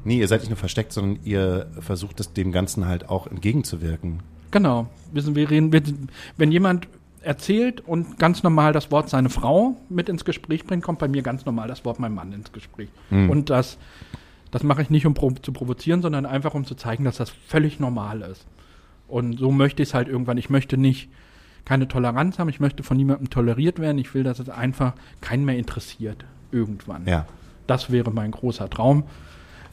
Nee, ihr seid nicht nur versteckt, sondern ihr versucht es dem Ganzen halt auch entgegenzuwirken. Genau. Wir sind, wir reden, wir, wenn jemand erzählt und ganz normal das Wort seine Frau mit ins Gespräch bringt, kommt bei mir ganz normal das Wort mein Mann ins Gespräch. Und das, das mache ich nicht, um pro, zu provozieren, sondern einfach, um zu zeigen, dass das völlig normal ist. Und so möchte ich es halt irgendwann. Ich möchte nicht keine Toleranz haben, ich möchte von niemandem toleriert werden. Ich will, dass es einfach keinen mehr interessiert. Irgendwann. Ja. Das wäre mein großer Traum.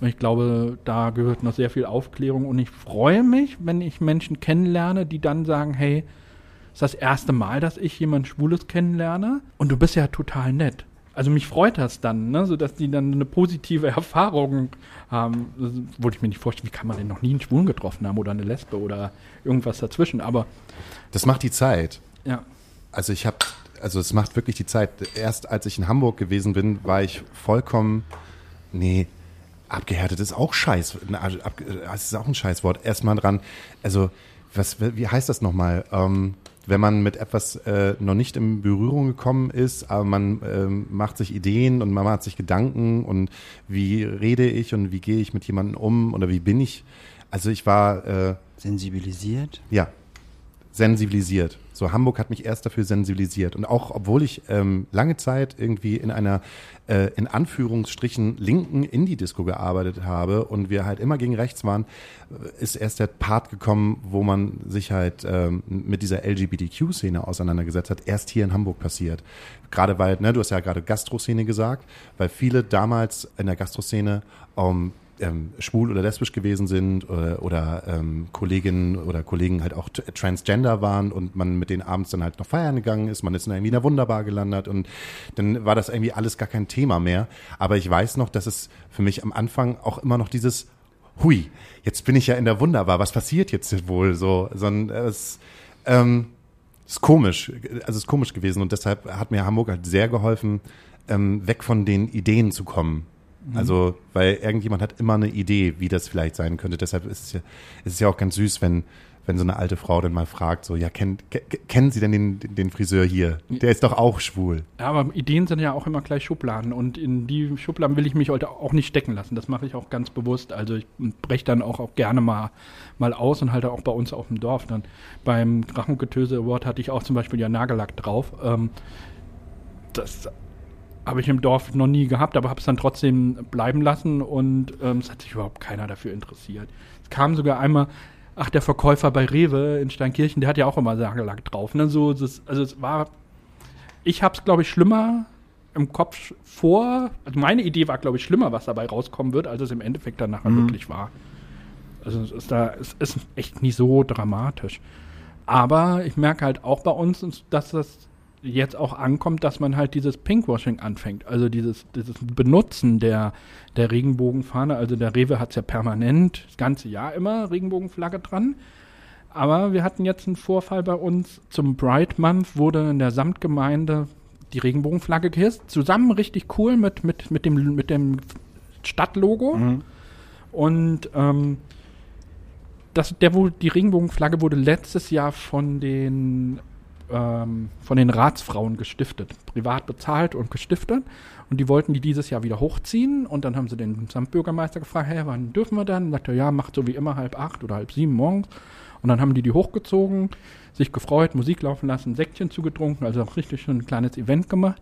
Ich glaube, da gehört noch sehr viel Aufklärung. Und ich freue mich, wenn ich Menschen kennenlerne, die dann sagen, hey, ist das erste Mal, dass ich jemand Schwules kennenlerne. Und du bist ja total nett. Also mich freut das dann, ne? sodass die dann eine positive Erfahrung haben. Das wollte ich mir nicht vorstellen, wie kann man denn noch nie einen Schwulen getroffen haben oder eine Lesbe oder irgendwas dazwischen. Aber Das macht die Zeit. ja, Also ich habe, also es macht wirklich die Zeit. Erst als ich in Hamburg gewesen bin, war ich vollkommen, nee, abgehärtet ist auch Scheiß. Ab, das ist auch ein Scheißwort. Erstmal dran, also was, wie heißt das nochmal? Ähm, wenn man mit etwas äh, noch nicht in Berührung gekommen ist, aber man ähm, macht sich Ideen und man macht sich Gedanken und wie rede ich und wie gehe ich mit jemandem um oder wie bin ich. Also ich war äh, Sensibilisiert? ja sensibilisiert. So Hamburg hat mich erst dafür sensibilisiert und auch obwohl ich ähm, lange Zeit irgendwie in einer äh, in Anführungsstrichen linken Indie-Disco gearbeitet habe und wir halt immer gegen rechts waren, äh, ist erst der Part gekommen, wo man sich halt ähm, mit dieser LGBTQ-Szene auseinandergesetzt hat, erst hier in Hamburg passiert. Gerade weil, ne, du hast ja gerade Gastro-Szene gesagt, weil viele damals in der Gastro-Szene ähm, ähm, schwul oder lesbisch gewesen sind oder, oder ähm, Kolleginnen oder Kollegen halt auch transgender waren und man mit denen abends dann halt noch feiern gegangen ist, man ist dann irgendwie in der Wunderbar gelandet und dann war das irgendwie alles gar kein Thema mehr. Aber ich weiß noch, dass es für mich am Anfang auch immer noch dieses Hui, jetzt bin ich ja in der Wunderbar, was passiert jetzt wohl so? Sondern es ähm, ist komisch, also es ist komisch gewesen und deshalb hat mir Hamburg halt sehr geholfen, ähm, weg von den Ideen zu kommen. Also, weil irgendjemand hat immer eine Idee, wie das vielleicht sein könnte. Deshalb ist es ja, ist es ja auch ganz süß, wenn, wenn so eine alte Frau dann mal fragt, so, ja, kennt, ke- kennen Sie denn den, den Friseur hier? Der ist doch auch schwul. Ja, aber Ideen sind ja auch immer gleich Schubladen und in die Schubladen will ich mich heute auch nicht stecken lassen. Das mache ich auch ganz bewusst. Also ich breche dann auch, auch gerne mal, mal aus und halte auch bei uns auf dem Dorf. Dann beim Drachengetöse Award hatte ich auch zum Beispiel ja Nagellack drauf. Ähm, das habe ich im Dorf noch nie gehabt, aber habe es dann trotzdem bleiben lassen und ähm, es hat sich überhaupt keiner dafür interessiert. Es kam sogar einmal, ach, der Verkäufer bei Rewe in Steinkirchen, der hat ja auch immer Nagellack drauf. Ne? So, das, also es war ich habe es, glaube ich, schlimmer im Kopf vor. Also meine Idee war, glaube ich, schlimmer, was dabei rauskommen wird, als es im Endeffekt dann nachher wirklich war. Also es ist da, es ist echt nicht so dramatisch. Aber ich merke halt auch bei uns, dass das jetzt auch ankommt, dass man halt dieses Pinkwashing anfängt. Also dieses, dieses Benutzen der, der Regenbogenfahne. Also der Rewe hat es ja permanent, das ganze Jahr immer Regenbogenflagge dran. Aber wir hatten jetzt einen Vorfall bei uns. Zum Pride Month wurde in der Samtgemeinde die Regenbogenflagge gehisst. Zusammen richtig cool mit, mit, mit, dem, mit dem Stadtlogo. Und ähm, das, der, die Regenbogenflagge wurde letztes Jahr von den, ähm, von den Ratsfrauen gestiftet. Privat bezahlt und gestiftet. Und die wollten die dieses Jahr wieder hochziehen. Und dann haben sie den Samtbürgermeister gefragt, hey, wann dürfen wir dann? Sagt er, ja, macht so wie immer halb acht oder halb sieben morgens. Und dann haben die die hochgezogen, sich gefreut, Musik laufen lassen, Säckchen zugetrunken, also auch richtig schon ein kleines Event gemacht.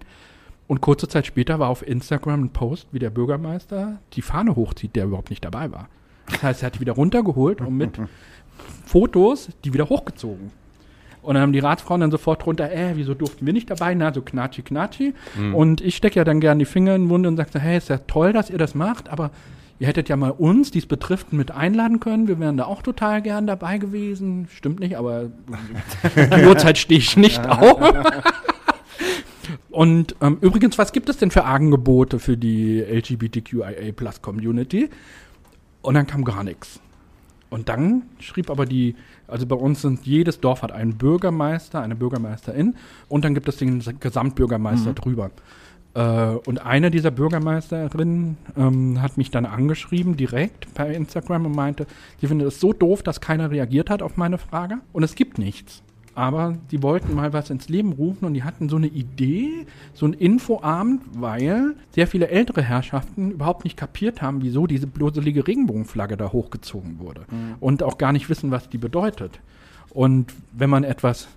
Und kurze Zeit später war auf Instagram ein Post, wie der Bürgermeister die Fahne hochzieht, der überhaupt nicht dabei war. Das heißt, er hat die wieder runtergeholt und mit Fotos die wieder hochgezogen. Und dann haben die Ratsfrauen dann sofort drunter, äh, wieso durften wir nicht dabei? Na, so knatschi, knatschi. Und ich stecke ja dann gerne die Finger in den Mund und sage, so, hey, ist ja toll, dass ihr das macht, aber ihr hättet ja mal uns, die es betrifft, mit einladen können. Wir wären da auch total gern dabei gewesen. Stimmt nicht, aber die Uhrzeit stehe ich nicht auf. Und ähm, übrigens, was gibt es denn für Angebote für die LGBTQIA Plus Community? Und dann kam gar nichts. Und dann schrieb aber die, also bei uns sind jedes Dorf hat einen Bürgermeister, eine Bürgermeisterin und dann gibt es den Gesamtbürgermeister drüber. Äh, und eine dieser Bürgermeisterinnen ähm, hat mich dann angeschrieben, direkt per Instagram und meinte, sie findet es so doof, dass keiner reagiert hat auf meine Frage und es gibt nichts. Aber die wollten mal was ins Leben rufen und die hatten so eine Idee, so ein Infoabend, weil sehr viele ältere Herrschaften überhaupt nicht kapiert haben, wieso diese bloselige Regenbogenflagge da hochgezogen wurde. Und auch gar nicht wissen, was die bedeutet. Und wenn man etwas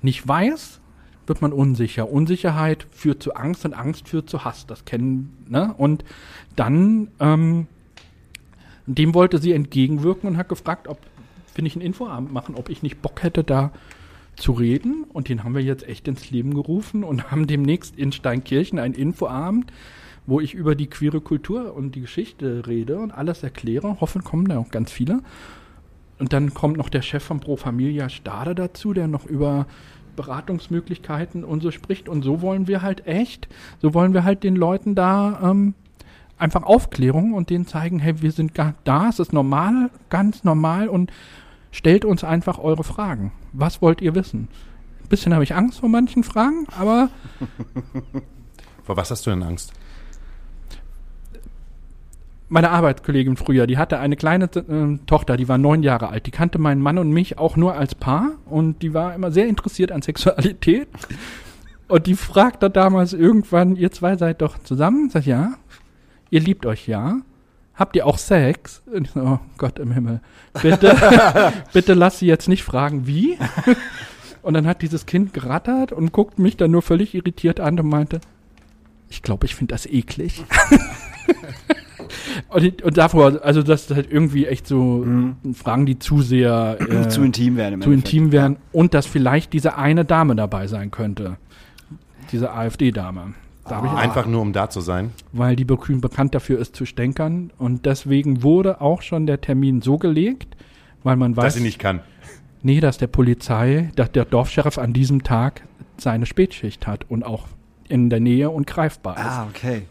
nicht weiß, wird man unsicher. Unsicherheit führt zu Angst und Angst führt zu Hass. Das kennen, ne? Und dann, ähm, dem wollte sie entgegenwirken und hat gefragt, ob wir nicht einen Infoabend machen, ob ich nicht Bock hätte, da zu reden. Und den haben wir jetzt echt ins Leben gerufen und haben demnächst in Steinkirchen einen Infoabend, wo ich über die queere Kultur und die Geschichte rede und alles erkläre. Hoffen kommen da auch ganz viele. Und dann kommt noch der Chef von Pro Familia Stade dazu, der noch über Beratungsmöglichkeiten und so spricht. Und so wollen wir halt echt, so wollen wir halt den Leuten da ähm, einfach Aufklärung und denen zeigen, hey, wir sind da, es ist normal, ganz normal und stellt uns einfach eure Fragen. Was wollt ihr wissen? Ein bisschen habe ich Angst vor manchen Fragen, aber Vor was hast du denn Angst? meine Arbeitskollegin früher, die hatte eine kleine äh, Tochter, die war neun Jahre alt. Die kannte meinen Mann und mich auch nur als Paar und die war immer sehr interessiert an Sexualität. Und die fragte damals irgendwann, ihr zwei seid doch zusammen? Sag ich, ja. Ihr liebt euch, ja. Habt ihr auch Sex? Und ich so, oh Gott im Himmel. Bitte, bitte lass sie jetzt nicht fragen, wie. Und dann hat dieses Kind gerattert und guckt mich dann nur völlig irritiert an und meinte, ich glaube, ich finde das eklig. und, und davor, also das ist halt irgendwie echt so Fragen, die zu sehr äh, zu intim werden. Zu Endeffekt. intim wären und dass vielleicht diese eine Dame dabei sein könnte. Diese AfD-Dame. Ich Einfach nur, um da zu sein. weil die Bekü- bekannt dafür ist zu stänkern. Und deswegen wurde auch schon der Termin so gelegt, weil man weiß, Dass sie nicht kann. nee, dass der Polizei, dass der Dorfscheriff an diesem Tag seine Spätschicht hat und auch in der Nähe und greifbar ist. Ah, okay.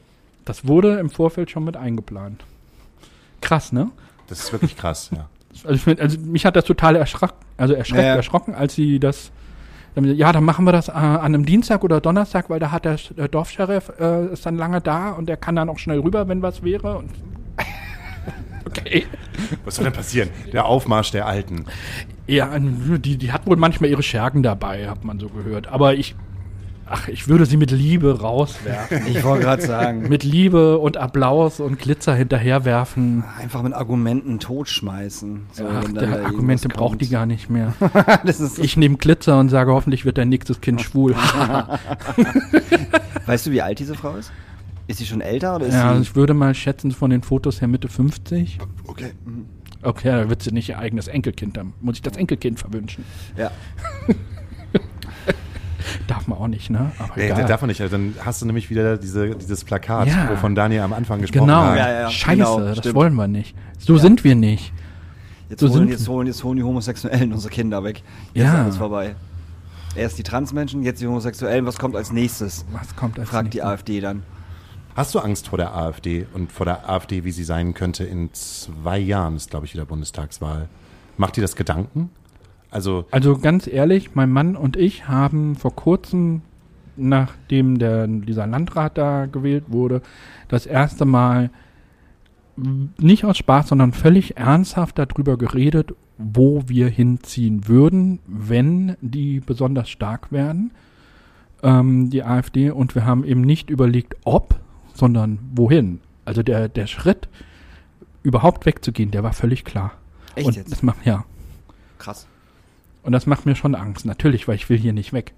Das wurde im Vorfeld schon mit eingeplant. Krass, ne? Das ist wirklich krass, ja. Also, also mich hat das total erschrocken, also erschreckt, Ja, ja. erschrocken, als sie das. Dann- Ja, dann machen wir das äh, an einem Dienstag oder Donnerstag, weil da hat der, der Dorfscheriff äh, ist dann lange da und der kann dann auch schnell rüber, wenn was wäre. Und okay. Was soll denn passieren? Der Aufmarsch der Alten. Ja, die, die hat wohl manchmal ihre Schergen dabei, hat man so gehört. Aber ich, ach, ich würde sie mit Liebe rauswerfen. Ich wollte gerade sagen, mit Liebe und Applaus und Glitzer hinterherwerfen. einfach mit Argumenten totschmeißen. So, Ach, dann der Argumente braucht die kommt. gar nicht mehr. Ich nehme Glitzer und sage, hoffentlich wird dein nächstes Kind schwul. weißt du, wie alt diese Frau ist? Ist sie schon älter oder ist ja, sie? ich würde mal schätzen, von den Fotos her Mitte 50. Okay. Okay, da wird sie nicht ihr eigenes Enkelkind haben. Muss ich das Enkelkind verwünschen. Ja. Darf man auch nicht, ne? Aber Nee, darf man nicht. Also Dann hast du nämlich wieder diese, dieses Plakat, Ja. wovon Daniel am Anfang gesprochen Genau. hat. Ja, ja, Scheiße, genau, das stimmt. wollen wir nicht. So sind wir nicht. Jetzt, So holen, sind jetzt, holen, jetzt holen die Homosexuellen unsere Kinder weg. Jetzt Ja. ist alles vorbei. Erst die Transmenschen, jetzt die Homosexuellen. Was kommt als nächstes? Was kommt als Fragt die nächstes? AfD dann. Hast du Angst vor der AfD und vor der AfD, wie sie sein könnte in zwei Jahren, ist glaube ich wieder Bundestagswahl. Macht dir das Gedanken? Also, Also ganz ehrlich, mein Mann und ich haben vor kurzem, nachdem der, dieser Landrat da gewählt wurde, das erste Mal nicht aus Spaß, sondern völlig ernsthaft darüber geredet, wo wir hinziehen würden, wenn die besonders stark werden, ähm, die AfD. Und wir haben eben nicht überlegt, ob, sondern wohin. Also der, der Schritt, überhaupt wegzugehen, der war völlig klar. Echt und jetzt? Das macht, ja. Krass. Und das macht mir schon Angst. Natürlich, weil ich will hier nicht weg.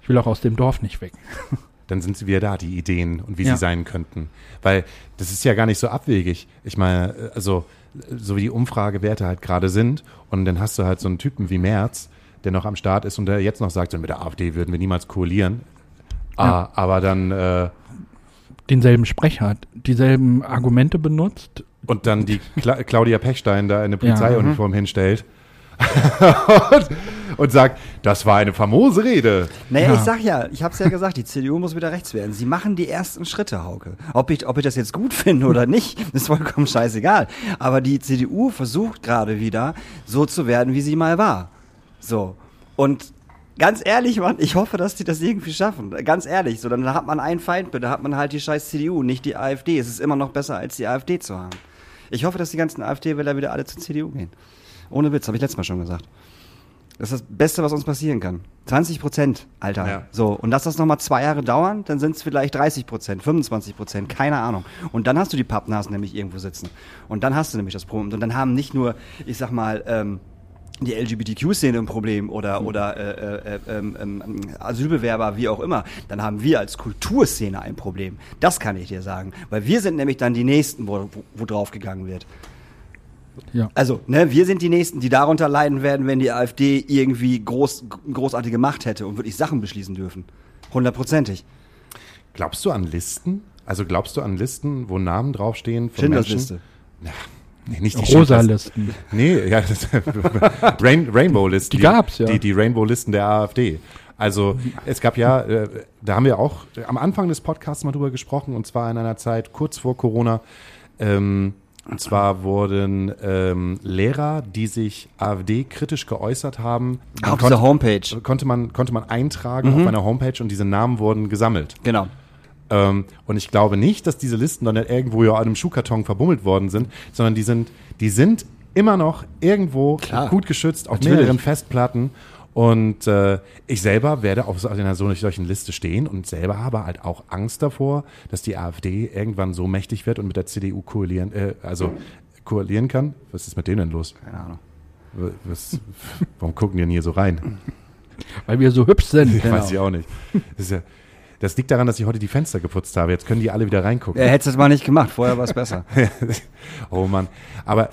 Ich will auch aus dem Dorf nicht weg. dann sind sie wieder da, die Ideen und wie Ja. sie sein könnten. Weil das ist ja gar nicht so abwegig. Ich meine, äh, also so wie die Umfragewerte halt gerade sind und dann hast du halt so einen Typen wie Merz, der noch am Start ist und der jetzt noch sagt, mit der AfD würden wir niemals koalieren. Ah, Ja. aber dann äh, Denselben Sprecher hat, dieselben Argumente benutzt. und dann die Cla Claudia Pechstein da eine Ja, Polizeiuniform hinstellt und, und sagt, das war eine famose Rede. Naja, Ja. ich sag ja, ich hab's ja gesagt, die CDU muss wieder rechts werden. Sie machen die ersten Schritte, Hauke. Ob ich, ob ich das jetzt gut finde oder nicht, ist vollkommen scheißegal. Aber die CDU versucht gerade wieder, so zu werden, wie sie mal war. So. Und ganz ehrlich, Mann, ich hoffe, dass die das irgendwie schaffen. Ganz ehrlich, so, dann hat man einen Feindbild, dann hat man halt die scheiß CDU, nicht die AfD. Es ist immer noch besser, als die AfD zu haben. Ich hoffe, dass die ganzen AfD-Wähler wieder alle zur CDU gehen. Ohne Witz, habe ich letztes Mal schon gesagt. Das ist das Beste, was uns passieren kann. 20 Prozent, Alter. Ja. So, und lass das nochmal zwei Jahre dauern, dann sind es vielleicht 30 Prozent, 25 Prozent, keine Ahnung. Und dann hast du die Pappnasen nämlich irgendwo sitzen. Und dann hast du nämlich das Problem. Und dann haben nicht nur, ich sag mal, ähm, die LGBTQ-Szene ein Problem oder, oder äh, äh, ähm, ähm, Asylbewerber, wie auch immer, dann haben wir als Kulturszene ein Problem. Das kann ich dir sagen. Weil wir sind nämlich dann die Nächsten, wo, wo, wo drauf gegangen wird. Ja. Also, ne, wir sind die Nächsten, die darunter leiden werden, wenn die AfD irgendwie groß, großartige Macht hätte und wirklich Sachen beschließen dürfen. Hundertprozentig. Glaubst du an Listen? Also glaubst du an Listen, wo Namen draufstehen von Schindlers Menschen? Liste. Nee, nicht die Rosa Schindlers- Listen. Nee, ja, das, Rain, Rainbow-Listen. Die gab's, ja. Die, die Rainbow-Listen der AfD. Also es gab ja, äh, da haben wir auch am Anfang des Podcasts mal drüber gesprochen, und zwar in einer Zeit kurz vor Corona. Ähm, und zwar wurden ähm, Lehrer, die sich AfD-kritisch geäußert haben, Auf konnte, dieser Homepage. konnte, man, konnte man eintragen auf einer Homepage und diese Namen wurden gesammelt. Genau. Ähm, und ich glaube nicht, dass diese Listen dann irgendwo ja an einem Schuhkarton verbummelt worden sind, sondern die sind, die sind immer noch irgendwo Klar. gut geschützt auf Natürlich. mehreren Festplatten. Und äh, ich selber werde auf so einer so- solchen Liste stehen und selber habe halt auch Angst davor, dass die AfD irgendwann so mächtig wird und mit der CDU koalieren, äh, also koalieren kann. Was ist mit denen denn los? Keine Ahnung. Was, warum gucken die denn hier so rein? Weil wir so hübsch sind. Weiß ich auch nicht. Das, ist ja, das liegt daran, dass ich heute die Fenster geputzt habe. Jetzt können die alle wieder reingucken. Er hätte es mal nicht gemacht, vorher war es besser. oh Mann. Aber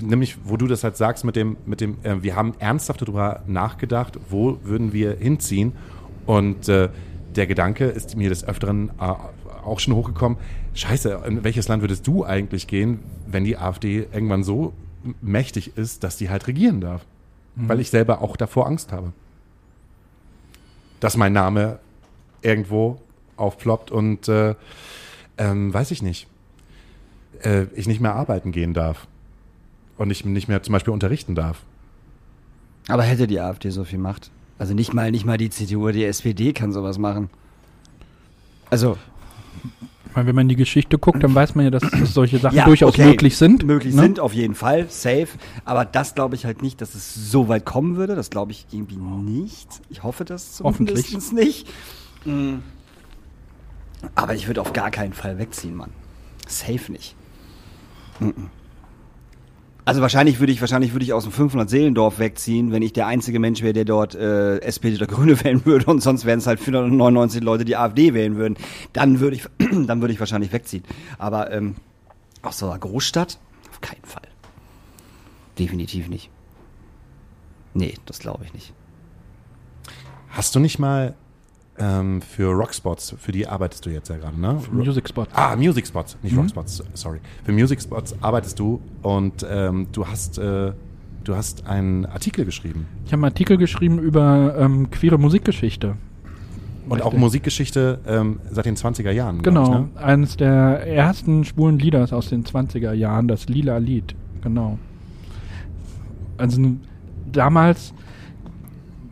nämlich, wo du das halt sagst mit dem, mit dem, äh, wir haben ernsthaft darüber nachgedacht, wo würden wir hinziehen? Und äh, der Gedanke ist mir des Öfteren äh, auch schon hochgekommen. Scheiße, in welches Land würdest du eigentlich gehen, wenn die AfD irgendwann so mächtig ist, dass die halt regieren darf? Weil ich selber auch davor Angst habe. Dass mein Name irgendwo aufploppt und äh, ähm, weiß ich nicht äh, ich nicht mehr arbeiten gehen darf und ich nicht mehr zum Beispiel unterrichten darf. Aber hätte die AfD so viel Macht? Also nicht mal, nicht mal die CDU oder die SPD kann sowas machen. Also, Weil wenn man in die Geschichte guckt, dann weiß man ja, dass, dass solche Sachen ja, durchaus okay, möglich sind. Möglich ne? sind, auf jeden Fall, safe. Aber das glaube ich halt nicht, dass es so weit kommen würde. Das glaube ich irgendwie nicht. Ich hoffe das Hoffentlich. zumindest nicht. Mm. Aber ich würde auf gar keinen Fall wegziehen, Mann. Safe nicht. Mm-mm. Also wahrscheinlich würde ich wahrscheinlich würde ich aus dem 500 Seelendorf wegziehen, wenn ich der einzige Mensch wäre, der dort äh, SPD oder Grüne wählen würde und sonst wären es halt 499 Leute, die AfD wählen würden. Dann würde ich dann würde ich wahrscheinlich wegziehen. Aber ähm, aus so einer Großstadt auf keinen Fall. Definitiv nicht. Nee, das glaube ich nicht. Hast du nicht mal ähm, für Rockspots, für die arbeitest du jetzt ja gerade, ne? Music Spot. Ah, Music Spots, nicht Mhm. Rockspots, sorry. Für Music Spots arbeitest du und ähm, du hast äh, du hast einen Artikel geschrieben Ich habe einen Artikel geschrieben über ähm, queere Musikgeschichte. und auch. Musikgeschichte ähm, seit den 20er Jahren. Genau, Ich, ne? eines der ersten schwulen Lieder aus den 20er Jahren, das Lila Lied, genau. Also damals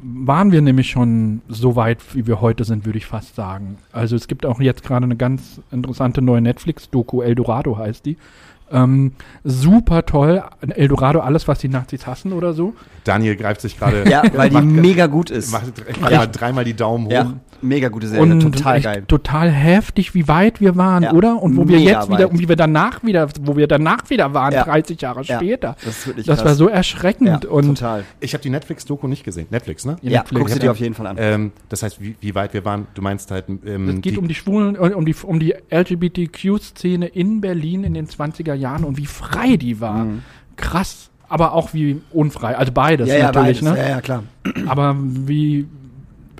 waren wir nämlich schon so weit, wie wir heute sind, würde ich fast sagen. Also es gibt auch jetzt gerade eine ganz interessante neue Netflix-Doku, Eldorado heißt die. Ähm, super toll. Eldorado, alles, was die Nazis hassen oder so. Daniel greift sich gerade. Ja, weil die macht- mega gut ist. Macht dreimal, dreimal die Daumen hoch. Ja, mega gute Serie, und total geil. total heftig, wie weit wir waren, Ja, oder? Und wo wir mega jetzt wieder, weit. und wie wir danach wieder, wo wir danach wieder waren, Ja. 30 Jahre Ja, später. das ist wirklich Das krass. war so erschreckend ja, und total. Ich habe die Netflix-Doku nicht gesehen. Netflix, ne? Ja, Ja, Netflix. guck sie dir auf jeden Fall an. Ähm, das heißt, wie, wie weit wir waren, du meinst halt. Ähm, es geht um die Schwulen, äh, um die, um die LGBTQ-Szene in Berlin in den 20er Jahren und wie frei die war. Mhm. Krass. Aber auch wie unfrei. Also beides ja, ja, natürlich, beides. ne? Ja, ja, klar. Aber wie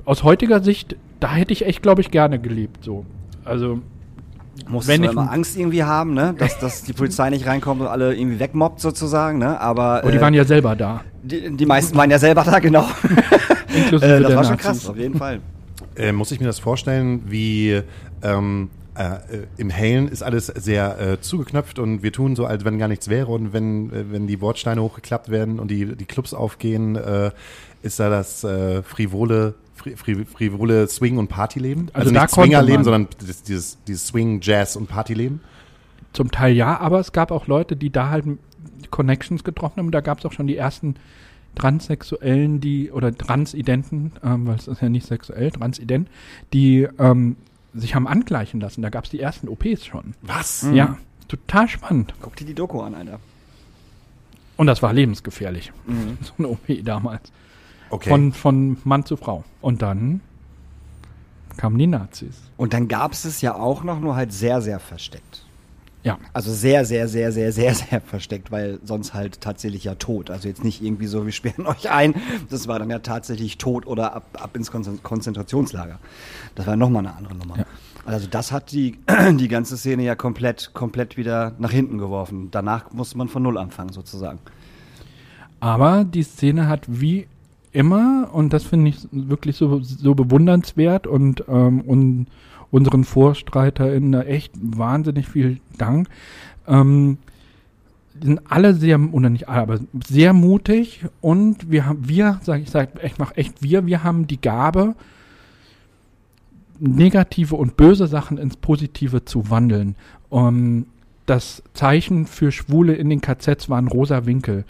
aus heutiger Sicht, da hätte ich echt, glaube ich, gerne gelebt. So. Also Musst Wenn du ich- immer Angst irgendwie haben, ne? dass, dass die Polizei nicht reinkommt und alle irgendwie wegmobbt sozusagen, ne? Aber aber die äh, waren ja selber da. die, die meisten waren ja selber da, genau. Inklusive äh, das der war schon Nazis. krass, auf jeden Fall. Äh, muss ich mir das vorstellen, wie ähm, äh, im Hellen ist alles sehr äh, zugeknöpft und wir tun so, als wenn gar nichts wäre und wenn, äh, wenn die Wortsteine hochgeklappt werden und die, die Clubs aufgehen, äh, ist da das äh, frivole, fri, fri, frivole Swing- und Partyleben? Also nicht da konnte Swingerleben, sondern dieses, dieses, dieses Swing, Jazz und Partyleben? Zum Teil ja, aber es gab auch Leute, die da halt Connections getroffen haben. Da gab es auch schon die ersten Transsexuellen, die oder Transidenten, ähm, weil es ist ja nicht sexuell, Transident, die ähm, sich haben angleichen lassen. Da gab es die ersten OPs schon. Was? Ja, total spannend. Guck dir die Doku an, Alter. Und das war lebensgefährlich. So eine OP damals. Okay. Von, von Mann zu Frau. Und dann kamen die Nazis. Und dann gab es es ja auch noch, nur halt sehr, sehr versteckt. Ja. Also sehr, sehr, sehr, sehr, sehr, sehr versteckt, weil sonst halt tatsächlich ja tot. Also jetzt nicht irgendwie so, wir sperren euch ein. Das war dann ja tatsächlich tot oder ab, ab ins Konzen- Konzentrationslager. Das war nochmal eine andere Nummer. Ja. Also das hat die, die ganze Szene ja komplett, komplett wieder nach hinten geworfen. Danach musste man von Null anfangen, sozusagen. Aber die Szene hat wie immer, und das finde ich wirklich so, so bewundernswert und, ähm, und unseren VorstreiterInnen echt wahnsinnig viel Dank. Ähm, sind alle sehr, oder nicht alle, aber sehr mutig und wir haben, wir, sag ich, sag, ich mach echt wir, wir haben die Gabe, negative und böse Sachen ins Positive zu wandeln. Um, das Zeichen für Schwule in den KZs war ein rosa Winkel.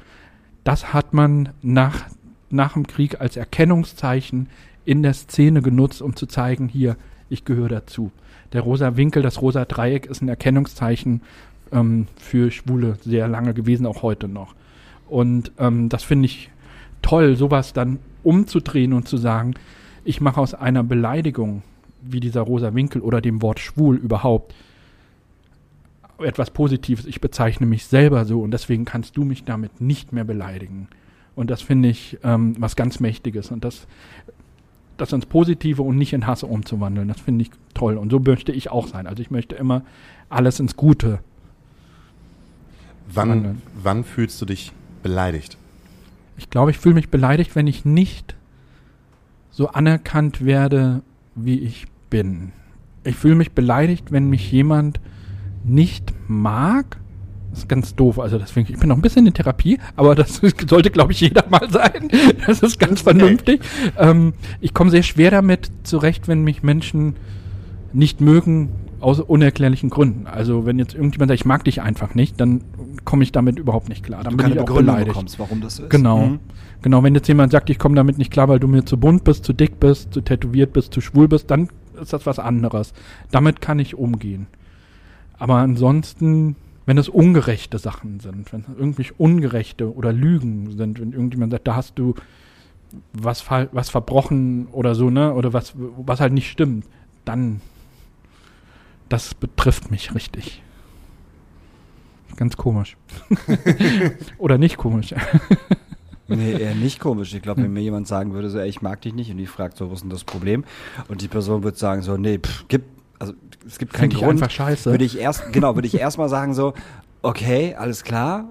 Das hat man nach, nach dem Krieg als Erkennungszeichen in der Szene genutzt, um zu zeigen, hier, ich gehöre dazu. Der rosa Winkel, das rosa Dreieck ist ein Erkennungszeichen ähm, für Schwule sehr lange gewesen, auch heute noch. Und ähm, das finde ich toll, sowas dann umzudrehen und zu sagen, ich mache aus einer Beleidigung wie dieser rosa Winkel oder dem Wort schwul überhaupt etwas Positives. Ich bezeichne mich selber so und deswegen kannst du mich damit nicht mehr beleidigen. Und das finde ich ähm, was ganz Mächtiges und das, das ins Positive und nicht in Hass umzuwandeln, das finde ich toll. Und so möchte ich auch sein. Also ich möchte immer alles ins Gute. Wann, wann fühlst du dich beleidigt? Ich glaube, ich fühle mich beleidigt, wenn ich nicht so anerkannt werde, wie ich bin. Ich fühle mich beleidigt, wenn mich jemand nicht mag. Das ist ganz doof. Also deswegen, ich bin noch ein bisschen in Therapie, aber das sollte, glaube ich, jeder mal sein. Das ist ganz vernünftig. Ähm, ich komme sehr schwer damit zurecht, wenn mich Menschen nicht mögen aus unerklärlichen Gründen. Also wenn jetzt irgendjemand sagt, ich mag dich einfach nicht, dann komme ich damit überhaupt nicht klar. Dann du bin keine ich auch Begründung beleidigt. bekommst, warum das so ist. Genau. Mhm. Genau, wenn jetzt jemand sagt, ich komme damit nicht klar, weil du mir zu bunt bist, zu dick bist, zu tätowiert bist, zu schwul bist, dann ist das was anderes. Damit kann ich umgehen. Aber ansonsten, wenn es ungerechte Sachen sind, wenn es irgendwie ungerechte oder Lügen sind, wenn irgendjemand sagt, da hast du was, was verbrochen oder so, ne, oder was, was halt nicht stimmt, dann, das betrifft mich richtig. Ganz komisch. oder nicht komisch. Nee, eher nicht komisch. Ich glaube, wenn mir jemand sagen würde, so, ey, ich mag dich nicht, und die fragt so, was ist denn das Problem? Und die Person würde sagen, so, nee, pff, gibt, also es gibt keinen Find ich Grund. einfach scheiße. Würde ich erst, genau, würde ich erstmal sagen, so, okay, alles klar,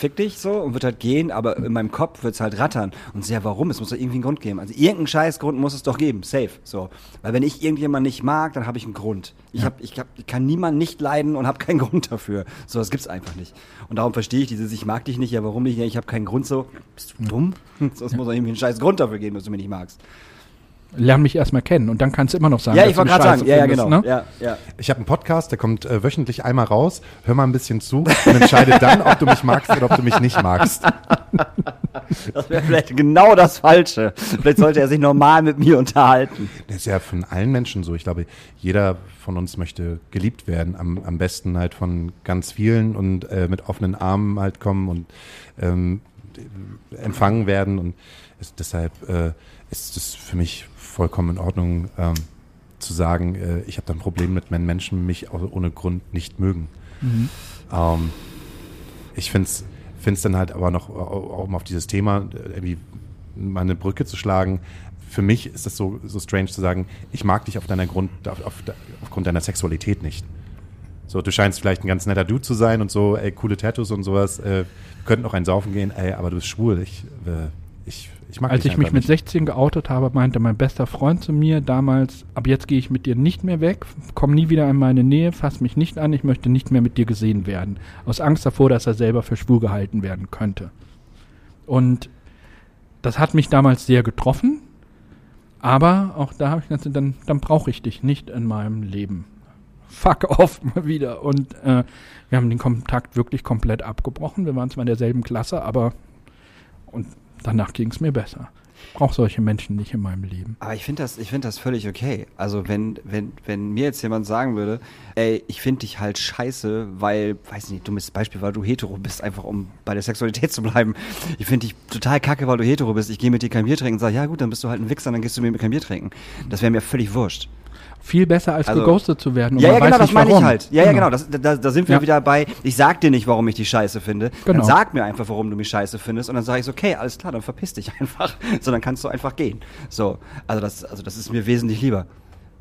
fick dich so und wird halt gehen, aber in meinem Kopf wird es halt rattern. Und sehr, warum? Es muss doch irgendwie einen Grund geben. Also irgendeinen Scheißgrund muss es doch geben, safe. So. Weil wenn ich irgendjemanden nicht mag, dann habe ich einen Grund. Ich, hab, ich, hab, ich kann niemanden nicht leiden und habe keinen Grund dafür. So, das gibt's einfach nicht. Und darum verstehe ich dieses, ich mag dich nicht, ja, warum nicht? Ja, ich habe keinen Grund so. Bist du dumm? So, es muss doch irgendwie einen scheiß Grund dafür geben, dass du mich nicht magst. Lern mich erstmal kennen und dann kannst du immer noch sagen, ja, dass ich wollte gerade sagen, ja, ja, genau. Ne? Ja, ja. Ich habe einen Podcast, der kommt äh, wöchentlich einmal raus. Hör mal ein bisschen zu und entscheide dann, ob du mich magst oder ob du mich nicht magst. Das wäre vielleicht genau das Falsche. Vielleicht sollte er sich normal mit mir unterhalten. Das ist ja von allen Menschen so. Ich glaube, jeder von uns möchte geliebt werden. Am, am besten halt von ganz vielen und äh, mit offenen Armen halt kommen und ähm, empfangen werden. Und ist, deshalb äh, ist es für mich vollkommen in Ordnung ähm, zu sagen, äh, ich habe da ein Problem mit, wenn Menschen mich auch ohne Grund nicht mögen. Ähm, ich finde es dann halt aber noch, auch um auf dieses Thema äh, irgendwie mal eine Brücke zu schlagen. Für mich ist das so, so strange zu sagen, ich mag dich auf deiner Grund, auf, auf, aufgrund deiner Sexualität nicht. So, du scheinst vielleicht ein ganz netter Dude zu sein und so, ey, coole Tattoos und sowas. Äh, wir könnten auch einen saufen gehen, ey, aber du bist schwul. Ich, äh, ich, ich Als ich mich mit nicht. 16 geoutet habe, meinte mein bester Freund zu mir damals, ab jetzt gehe ich mit dir nicht mehr weg, komm nie wieder in meine Nähe, fass mich nicht an, ich möchte nicht mehr mit dir gesehen werden. Aus Angst davor, dass er selber für schwul gehalten werden könnte. Und das hat mich damals sehr getroffen, aber auch da habe ich gesagt, dann, dann brauche ich dich nicht in meinem Leben. Fuck off mal wieder. Und äh, wir haben den Kontakt wirklich komplett abgebrochen. Wir waren zwar in derselben Klasse, aber und danach ging es mir besser. Ich brauche solche Menschen nicht in meinem Leben. Aber ich finde das, ich finde das völlig okay. Also wenn, wenn, wenn mir jetzt jemand sagen würde, ey, ich finde dich halt scheiße, weil, weiß nicht, dummes Beispiel, weil du hetero bist, einfach um bei der Sexualität zu bleiben. Ich finde dich total kacke, weil du hetero bist. Ich gehe mit dir kein Bier trinken und sage, ja gut, dann bist du halt ein Wichser, dann gehst du mit mir kein Bier trinken. Das wäre mir völlig wurscht. Viel besser als Also- geghostet zu werden. und ja, ja, man weiß genau, das meine ich halt. Ja, ja, genau. Das, da, da sind wir Ja. wieder bei, ich sag dir nicht, warum ich dich scheiße finde. Dann Genau. sag mir einfach, warum du mich scheiße findest. Und dann sage ich so, okay, alles klar, dann verpiss dich einfach. So, dann kannst du einfach gehen. So, also das, also das ist mir wesentlich lieber.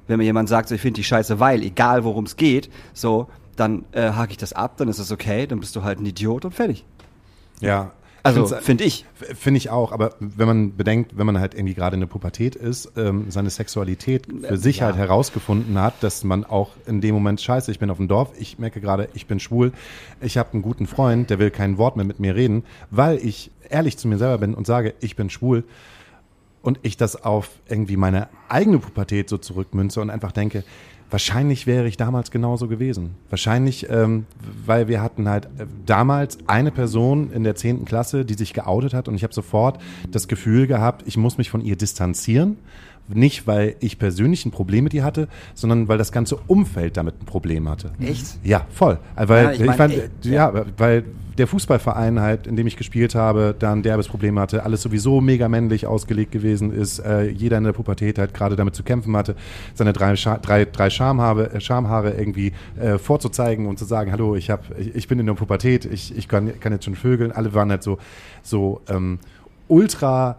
Wenn mir jemand sagt, so, ich finde dich scheiße, weil, egal worum es geht, so, dann äh, hake ich das ab, dann ist es okay, dann bist du halt ein Idiot und fertig. Ja. Also, finde ich. Finde ich auch, aber wenn man bedenkt, wenn man halt irgendwie gerade in der Pubertät ist, ähm, seine Sexualität für sich ja. halt herausgefunden hat, dass man auch in dem Moment, scheiße, ich bin auf dem Dorf, ich merke gerade, ich bin schwul, ich habe einen guten Freund, der will kein Wort mehr mit mir reden, weil ich ehrlich zu mir selber bin und sage, ich bin schwul, und ich das auf irgendwie meine eigene Pubertät so zurückmünze und einfach denke, wahrscheinlich wäre ich damals genauso gewesen. Wahrscheinlich, ähm, weil wir hatten halt äh, damals eine Person in der 10. Klasse, die sich geoutet hat und ich habe sofort das Gefühl gehabt, ich muss mich von ihr distanzieren. Nicht, weil ich persönlich ein Problem mit ihr hatte, sondern weil das ganze Umfeld damit ein Problem hatte. Echt? Ja, voll. Weil, Ja, ich ich mein, fand, ey, ja, weil der Fußballverein halt, in dem ich gespielt habe, da ein derbes Problem hatte, alles sowieso mega männlich ausgelegt gewesen ist, äh, jeder in der Pubertät halt gerade damit zu kämpfen hatte, seine drei, Scha drei, drei Schamhaare, äh, Schamhaare irgendwie äh, vorzuzeigen und zu sagen, hallo, ich hab, ich, ich bin in der Pubertät, ich, ich kann, kann jetzt schon vögeln. Alle waren halt so, so ähm, ultra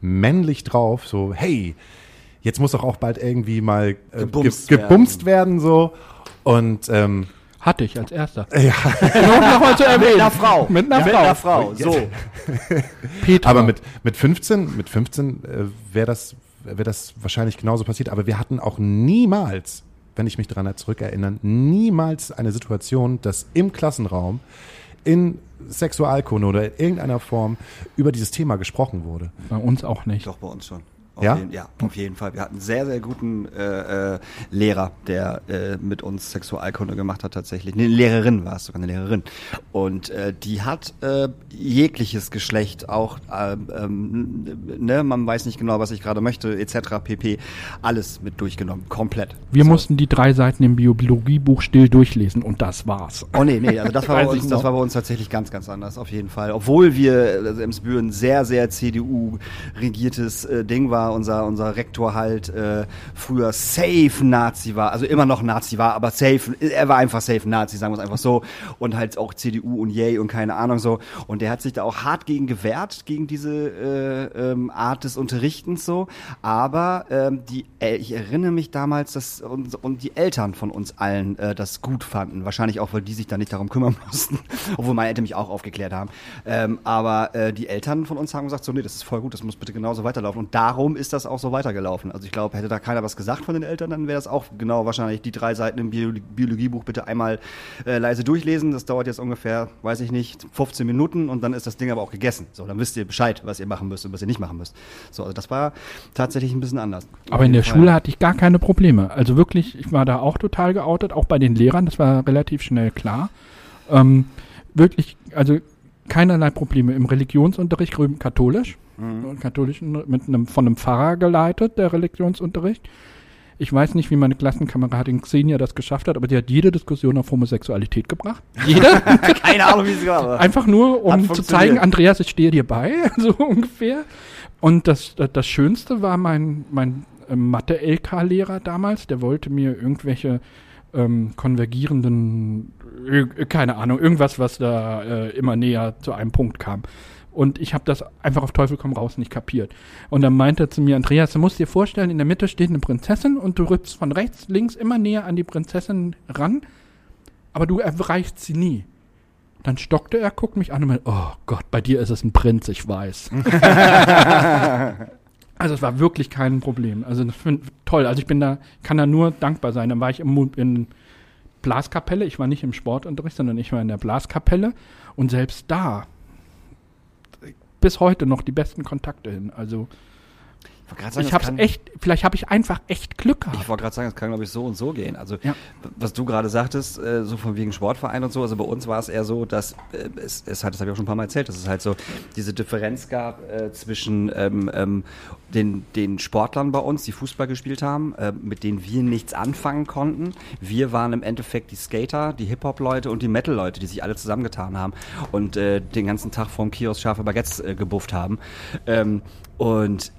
männlich drauf, so, hey, jetzt muss doch auch bald irgendwie mal äh, Gebumst ge gebumst werden, so. Und ähm, Hatte ich als erster. Ja. Nochmal zu erwähnen. Mit einer Frau. Mit einer Mit Frau. einer Frau. So. Petra. Aber mit, mit 15, mit 15 äh, wäre das, wär das wahrscheinlich genauso passiert. Aber wir hatten auch niemals, wenn ich mich daran zurückerinnere, niemals eine Situation, dass im Klassenraum in Sexualkunde oder in irgendeiner Form über dieses Thema gesprochen wurde. Bei uns auch nicht. Doch, bei uns schon. Auf Ja? Jeden, ja, auf jeden Fall. Wir hatten einen sehr, sehr guten äh, äh, Lehrer, der äh, mit uns Sexualkunde gemacht hat tatsächlich. Eine Lehrerin war es, sogar eine Lehrerin. Und äh, die hat äh, jegliches Geschlecht, auch, äh, ähm, ne, man weiß nicht genau, was ich gerade möchte, etc. pp. Alles mit durchgenommen, komplett. Wir So. mussten die drei Seiten im Biologiebuch still durchlesen und das war's. Oh nee, nee, also das war, bei uns, das war bei uns tatsächlich ganz, ganz anders, auf jeden Fall. Obwohl wir, also Emsbüren sehr, sehr CDU-regiertes äh, Ding war, unser, unser Rektor halt äh, früher safe Nazi war, also immer noch Nazi war, aber safe, er war einfach safe Nazi, sagen wir es einfach so. Und halt auch CDU und Yay und keine Ahnung so. Und der hat sich da auch hart gegen gewehrt, gegen diese äh, ähm, Art des Unterrichtens so. Aber ähm, die, äh, ich erinnere mich damals, dass und, und die Eltern von uns allen äh, das gut fanden. Wahrscheinlich auch, weil die sich da nicht darum kümmern mussten. Obwohl meine Eltern mich auch aufgeklärt haben. Ähm, aber äh, die Eltern von uns haben gesagt, so, nee, das ist voll gut, das muss bitte genauso weiterlaufen. Und darum ist das auch so weitergelaufen. Also ich glaube, hätte da keiner was gesagt von den Eltern, dann wäre das auch genau wahrscheinlich die drei Seiten im Biolo Biologiebuch bitte einmal äh, leise durchlesen. Das dauert jetzt ungefähr, weiß ich nicht, 15 Minuten und dann ist das Ding aber auch gegessen. So, dann wisst ihr Bescheid, was ihr machen müsst und was ihr nicht machen müsst. So, also das war tatsächlich ein bisschen anders. Aber in der Schule hatte ich gar keine Probleme. Also wirklich, ich war da auch total geoutet, auch bei den Lehrern, das war relativ schnell klar. Ähm, wirklich, also keinerlei Probleme. Im Religionsunterricht rüben katholisch, katholischen mit einem von einem Pfarrer geleitet, der Religionsunterricht. Ich weiß nicht, wie meine Klassenkameradin Xenia das geschafft hat, aber die hat jede Diskussion auf Homosexualität gebracht. Jede. Keine Ahnung, wie es war. Einfach nur, um zu zeigen, Andreas, ich stehe dir bei, so ungefähr. Und das, das, Schönste war mein, mein äh, Mathe-LK-Lehrer damals, der wollte mir irgendwelche ähm, konvergierenden, keine Ahnung, irgendwas, was da äh, immer näher zu einem Punkt kam. Und ich habe das einfach auf Teufel komm raus nicht kapiert. Und dann meinte er zu mir, Andreas, du musst dir vorstellen, in der Mitte steht eine Prinzessin und du rückst von rechts, links immer näher an die Prinzessin ran, aber du erreichst sie nie. Dann stockte er, guckt mich an und meinte, oh Gott, bei dir ist es ein Prinz, ich weiß. also es war wirklich kein Problem. Also das find, toll. Also ich bin da, kann da nur dankbar sein. Dann war ich im, in Blaskapelle. Ich war nicht im Sportunterricht, sondern ich war in der Blaskapelle. Und selbst da bis heute noch die besten Kontakte hin. Also sagen, ich hab's kann- echt, vielleicht habe ich einfach echt Glück gehabt. Ich wollte gerade sagen, es kann, glaube ich, so und so gehen. Also, Ja. was du gerade sagtest, äh, so von wegen Sportverein und so, also bei uns war es eher so, dass äh, es, es hat, das habe ich auch schon ein paar Mal erzählt, dass es halt so diese Differenz gab äh, zwischen ähm, ähm, den, den Sportlern bei uns, die Fußball gespielt haben, äh, mit denen wir nichts anfangen konnten. Wir waren im Endeffekt die Skater, die Hip-Hop-Leute und die Metal-Leute, die sich alle zusammengetan haben und den ganzen Tag vorm Kiosk scharfe Baguettes gebufft haben. Ähm, und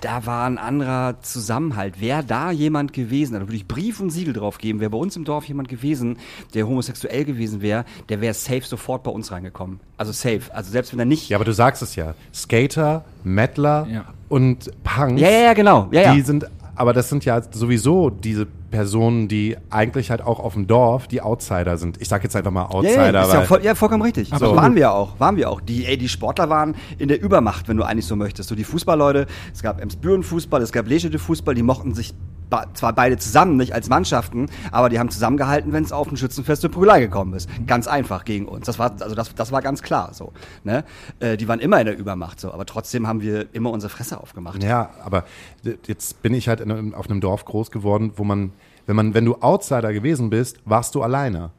da war ein anderer Zusammenhalt. Wäre da jemand gewesen, da würde ich Brief und Siegel drauf geben, wäre bei uns im Dorf jemand gewesen, der homosexuell gewesen wäre, der wäre safe sofort bei uns reingekommen. Also safe. Also selbst wenn er nicht. Ja, aber du sagst es ja. Skater, Mettler Ja. und Punks. ja, ja, ja, genau. Ja, ja. Die sind, aber das sind ja sowieso diese Personen, die eigentlich halt auch auf dem Dorf die Outsider sind. Ich sag jetzt einfach mal Outsider, ja, ist ja, voll, ja, vollkommen richtig. Absolut. So waren wir auch, waren wir auch. Die, ey, die Sportler waren in der Übermacht, wenn du eigentlich so möchtest. So die Fußballleute, es gab Emsbüren Fußball, es gab Leschede Fußball, die mochten sich zwar beide zusammen, nicht als Mannschaften, aber die haben zusammengehalten, wenn es auf ein Schützenfest für Prügelei gekommen ist. Ganz einfach gegen uns. Das war, also das, das war ganz klar so. Ne? Äh, die waren immer in der Übermacht so, aber trotzdem haben wir immer unsere Fresse aufgemacht. Ja, aber jetzt bin ich halt in auf einem Dorf groß geworden, wo man, wenn man, wenn du Outsider gewesen bist, warst du alleine.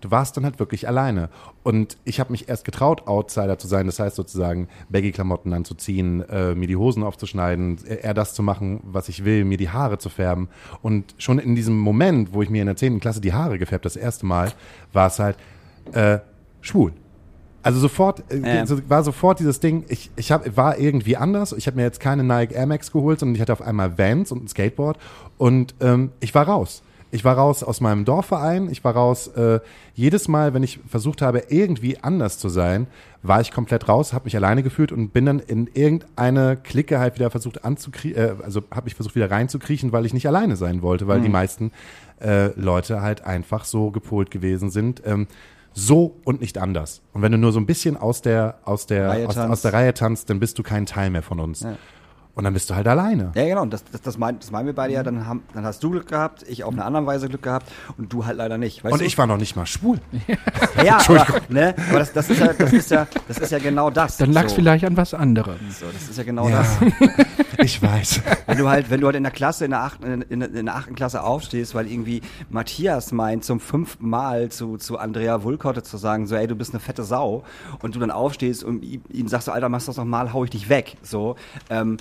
Du warst dann halt wirklich alleine. Und ich habe mich erst getraut, Outsider zu sein. Das heißt sozusagen, Baggy-Klamotten anzuziehen, äh, mir die Hosen aufzuschneiden, eher eher das zu machen, was ich will, mir die Haare zu färben. Und schon in diesem Moment, wo ich mir in der 10. Klasse die Haare gefärbt, das erste Mal, war es halt äh, schwul. Also sofort äh, war sofort dieses Ding, ich, ich hab, war irgendwie anders. Ich habe mir jetzt keine Nike Air Max geholt, sondern ich hatte auf einmal Vans und ein Skateboard und ähm, ich war raus. Ich war raus aus meinem Dorfverein, ich war raus. Äh, jedes Mal, wenn ich versucht habe, irgendwie anders zu sein, war ich komplett raus, habe mich alleine gefühlt und bin dann in irgendeine Clique halt wieder versucht anzukriechen, äh, also habe mich versucht wieder reinzukriechen, weil ich nicht alleine sein wollte, weil die meisten äh, Leute halt einfach so gepolt gewesen sind. Ähm, so und nicht anders. Und wenn du nur so ein bisschen aus der, aus der, aus, aus der Reihe tanzt, dann bist du kein Teil mehr von uns. Und dann bist du halt alleine. Ja, genau, das, das, das, mein, das meinen wir beide ja. Dann, haben, dann hast du Glück gehabt, ich auf eine andere Weise Glück gehabt und du halt leider nicht. Weißt Und du? ich war noch nicht mal schwul. Ja, ja aber, ne, aber das, das, ist ja, das, ist ja, das ist ja genau das. Dann lag es so. vielleicht an was anderem. So, das ist ja genau Ja, das. ich weiß. Wenn du halt, wenn du halt in der Klasse, in der achten, in, in, in der achten Klasse aufstehst, weil irgendwie Matthias meint, zum fünften Mal zu, zu Andrea Wulkotte zu sagen, so, ey, du bist eine fette Sau, und du dann aufstehst und ihm, ihm sagst so, Alter, machst du das nochmal, hau ich dich weg, so, ähm,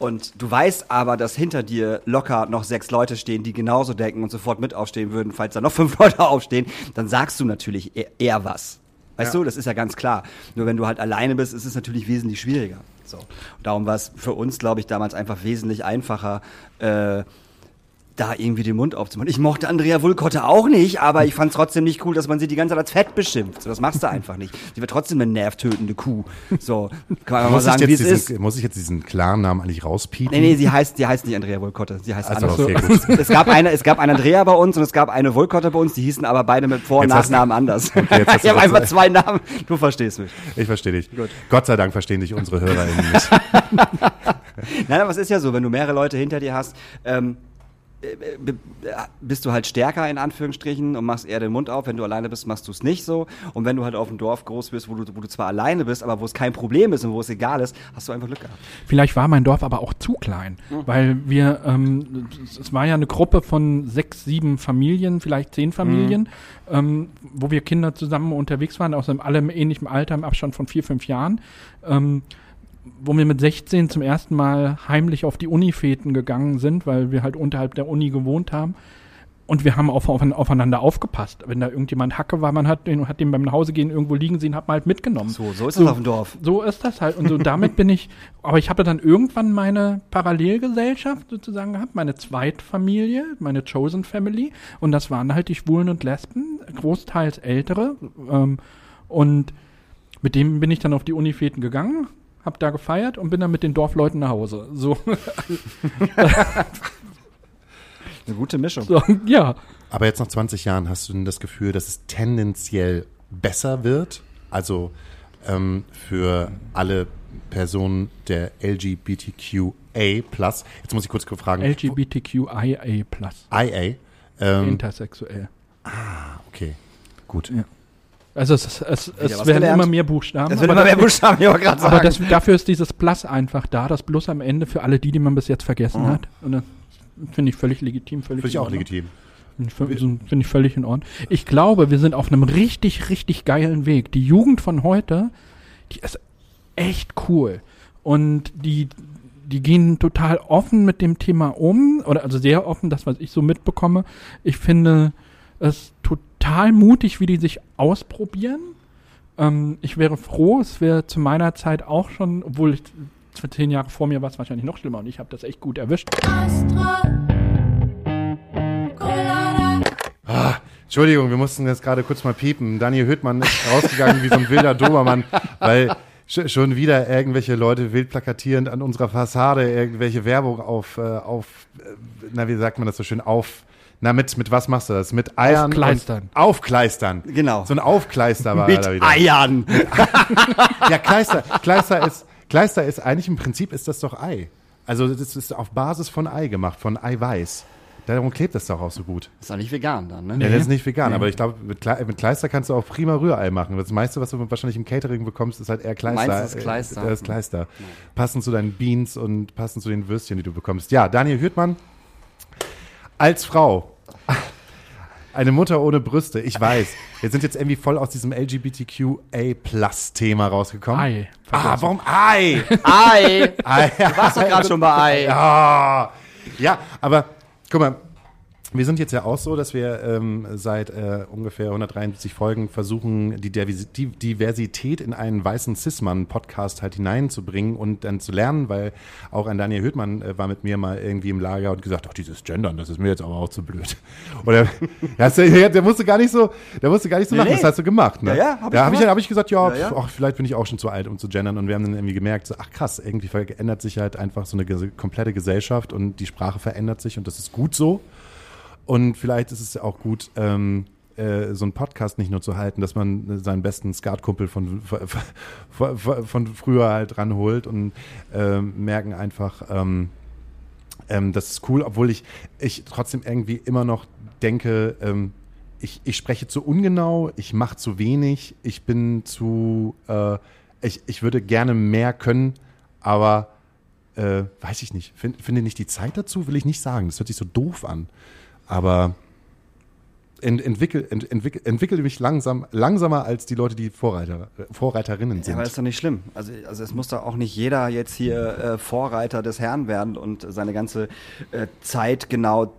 und du weißt aber, dass hinter dir locker noch sechs Leute stehen, die genauso denken und sofort mit aufstehen würden, falls da noch fünf Leute aufstehen, dann sagst du natürlich eher, eher was. Weißt du, das ist ja ganz klar. Nur wenn du halt alleine bist, ist es natürlich wesentlich schwieriger. So. Darum war es für uns, glaube ich, damals einfach wesentlich einfacher, äh, da irgendwie den Mund aufzumachen. Ich mochte Andrea Wulkotte auch nicht, aber ich fand es trotzdem nicht cool, dass man sie die ganze Zeit als fett beschimpft. So, das machst du einfach nicht. Sie wird trotzdem eine nervtötende Kuh. So, kann man mal Muss ich, sagen, wie es jetzt ist. diesen, muss ich jetzt diesen klaren Namen eigentlich rauspiepen? Nee, nee, sie heißt, die heißt nicht Andrea Wulkotte. Sie heißt Also, anders. okay, gut. Es gab eine, es gab eine Andrea bei uns und es gab eine Wulkotte bei uns, die hießen aber beide mit Vor- und Jetzt hast du- Nachnamen anders. du ich habe einfach zwei Namen. Du verstehst mich. Ich verstehe dich. Gott sei Dank verstehen dich unsere HörerInnen nicht. Nein, aber es ist ja so, wenn du mehrere Leute hinter dir hast, ähm, äh, äh, bist du halt stärker in Anführungsstrichen und machst eher den Mund auf. Wenn du alleine bist, machst du es nicht so. Und wenn du halt auf dem Dorf groß bist, wo du, wo du zwar alleine bist, aber wo es kein Problem ist und wo es egal ist, hast du einfach Glück gehabt. Vielleicht war mein Dorf aber auch zu klein, weil wir, ähm, es- war ja eine Gruppe von sechs, sieben Familien, vielleicht zehn Familien, ähm, wo wir Kinder zusammen unterwegs waren, aus einem alle im ähnlichen Alter, im Abstand von vier, fünf Jahren. Ähm, wo wir mit 16 zum ersten Mal heimlich auf die Unifäten gegangen sind, weil wir halt unterhalb der Uni gewohnt haben. Und wir haben auf, auf, aufeinander aufgepasst. Wenn da irgendjemand Hacke war, man hat den, hat den beim Nachhausegehen irgendwo liegen sehen, hat man halt mitgenommen. So, so ist es auf dem Dorf. So ist das halt. Und so damit bin ich, aber ich habe dann irgendwann meine Parallelgesellschaft sozusagen gehabt, meine Zweitfamilie, meine Chosen Family. Und das waren halt die Schwulen und Lesben, großteils ältere. Ähm, und mit dem bin ich dann auf die Unifäten gegangen, hab da gefeiert und bin dann mit den Dorfleuten nach Hause. So, Eine gute Mischung. so ja. Aber jetzt nach 20 Jahren hast du denn das Gefühl, dass es tendenziell besser wird? Also ähm, für alle Personen der LGBTQA+. Jetzt muss ich kurz fragen. LGBTQIA+, IA. Ähm, intersexuell. okay, gut. Ja. Also es, es, es, es werden gelernt. immer mehr Buchstaben. Wird aber immer mehr Buchstaben, ich wollte gerade sagen. Aber das, dafür ist dieses Plus einfach da, das Plus am Ende für alle die, die man bis jetzt vergessen hat. Und das finde ich völlig legitim. Völlig Finde ich auch legitim. Finde find ich völlig in Ordnung. Ich glaube, wir sind auf einem richtig, richtig geilen Weg. Die Jugend von heute, die ist echt cool. Und die, die gehen total offen mit dem Thema um, oder also sehr offen, das, was ich so mitbekomme. Ich finde es total mutig, wie die sich ausprobieren. Ähm, ich wäre froh, es wäre zu meiner Zeit auch schon, obwohl ich für zehn Jahre vor mir war es wahrscheinlich noch schlimmer und ich habe das echt gut erwischt. Ah, Entschuldigung, wir mussten jetzt gerade kurz mal piepen. Daniel Hüttmann ist rausgegangen wie so ein wilder Dobermann, weil sch schon wieder irgendwelche Leute wild plakatierend an unserer Fassade irgendwelche Werbung auf, äh, auf äh, na, wie sagt man das so schön, auf, na, mit, mit was machst du das? Mit Eiern? Aufkleistern. Aufkleistern. Genau. So ein Aufkleister war er mit da wieder. Eiern. Ja, Kleister, Kleister ist, Kleister ist, eigentlich im Prinzip ist das doch Ei. Also das ist auf Basis von Ei gemacht, von Eiweiß. Darum klebt das doch auch so gut. Ist auch nicht vegan dann, ne? Ja, das ist nicht vegan, aber ich glaube, mit, Kle mit Kleister kannst du auch prima Rührei machen. Das meiste, was du wahrscheinlich im Catering bekommst, ist halt eher Kleister. Meinst du das Kleister? Äh, Das Kleister. Passend zu deinen Beans und passend zu den Würstchen, die du bekommst. Ja, Daniel Hürtmann, als Frau, eine Mutter ohne Brüste, ich weiß. Wir sind jetzt irgendwie voll aus diesem LGBTQA-Plus-Thema rausgekommen. Ei. Ah, warum Ei? Ei! Ei. Du warst doch gerade schon bei Ei. Ja, ja, aber guck mal, wir sind jetzt ja auch so, dass wir ähm, seit äh, ungefähr 173 Folgen versuchen, die Diversi- die Diversität in einen weißen Cis-Mann-Podcast halt hineinzubringen und dann zu lernen, weil auch ein Daniel Höhtmann äh, war mit mir mal irgendwie im Lager und gesagt, ach, dieses Gendern, das ist mir jetzt aber auch zu blöd. Oder der, der musste gar nicht so, der musste gar nicht so lachen, nee. das hast du gemacht. Ne? Ja, ja, hab ich da habe ich, hab ich gesagt, ja, Ja, pf, ach, vielleicht bin ich auch schon zu alt, um zu gendern. Und wir haben dann irgendwie gemerkt, so, ach krass, irgendwie verändert sich halt einfach so eine komplette Gesellschaft und die Sprache verändert sich und das ist gut so. Und vielleicht ist es auch gut, ähm, äh, so einen Podcast nicht nur zu halten, dass man seinen besten Skatkumpel von, von, von, früher halt ranholt und ähm, merken einfach, ähm, ähm, das ist cool, obwohl ich, ich trotzdem irgendwie immer noch denke, ähm, ich, ich spreche zu ungenau, ich mache zu wenig, ich bin zu, äh, ich, ich würde gerne mehr können, aber äh, weiß ich nicht, Find, finde nicht die Zeit dazu, will ich nicht sagen. Das hört sich so doof an. Aber ent, entwickel, ent, entwickel, entwickle mich langsam, langsamer als die Leute, die Vorreiter, äh, Vorreiterinnen Ja, sind. aber das ist doch nicht schlimm. Also, also es muss doch auch nicht jeder jetzt hier äh, Vorreiter des Herrn werden und seine ganze äh, Zeit genau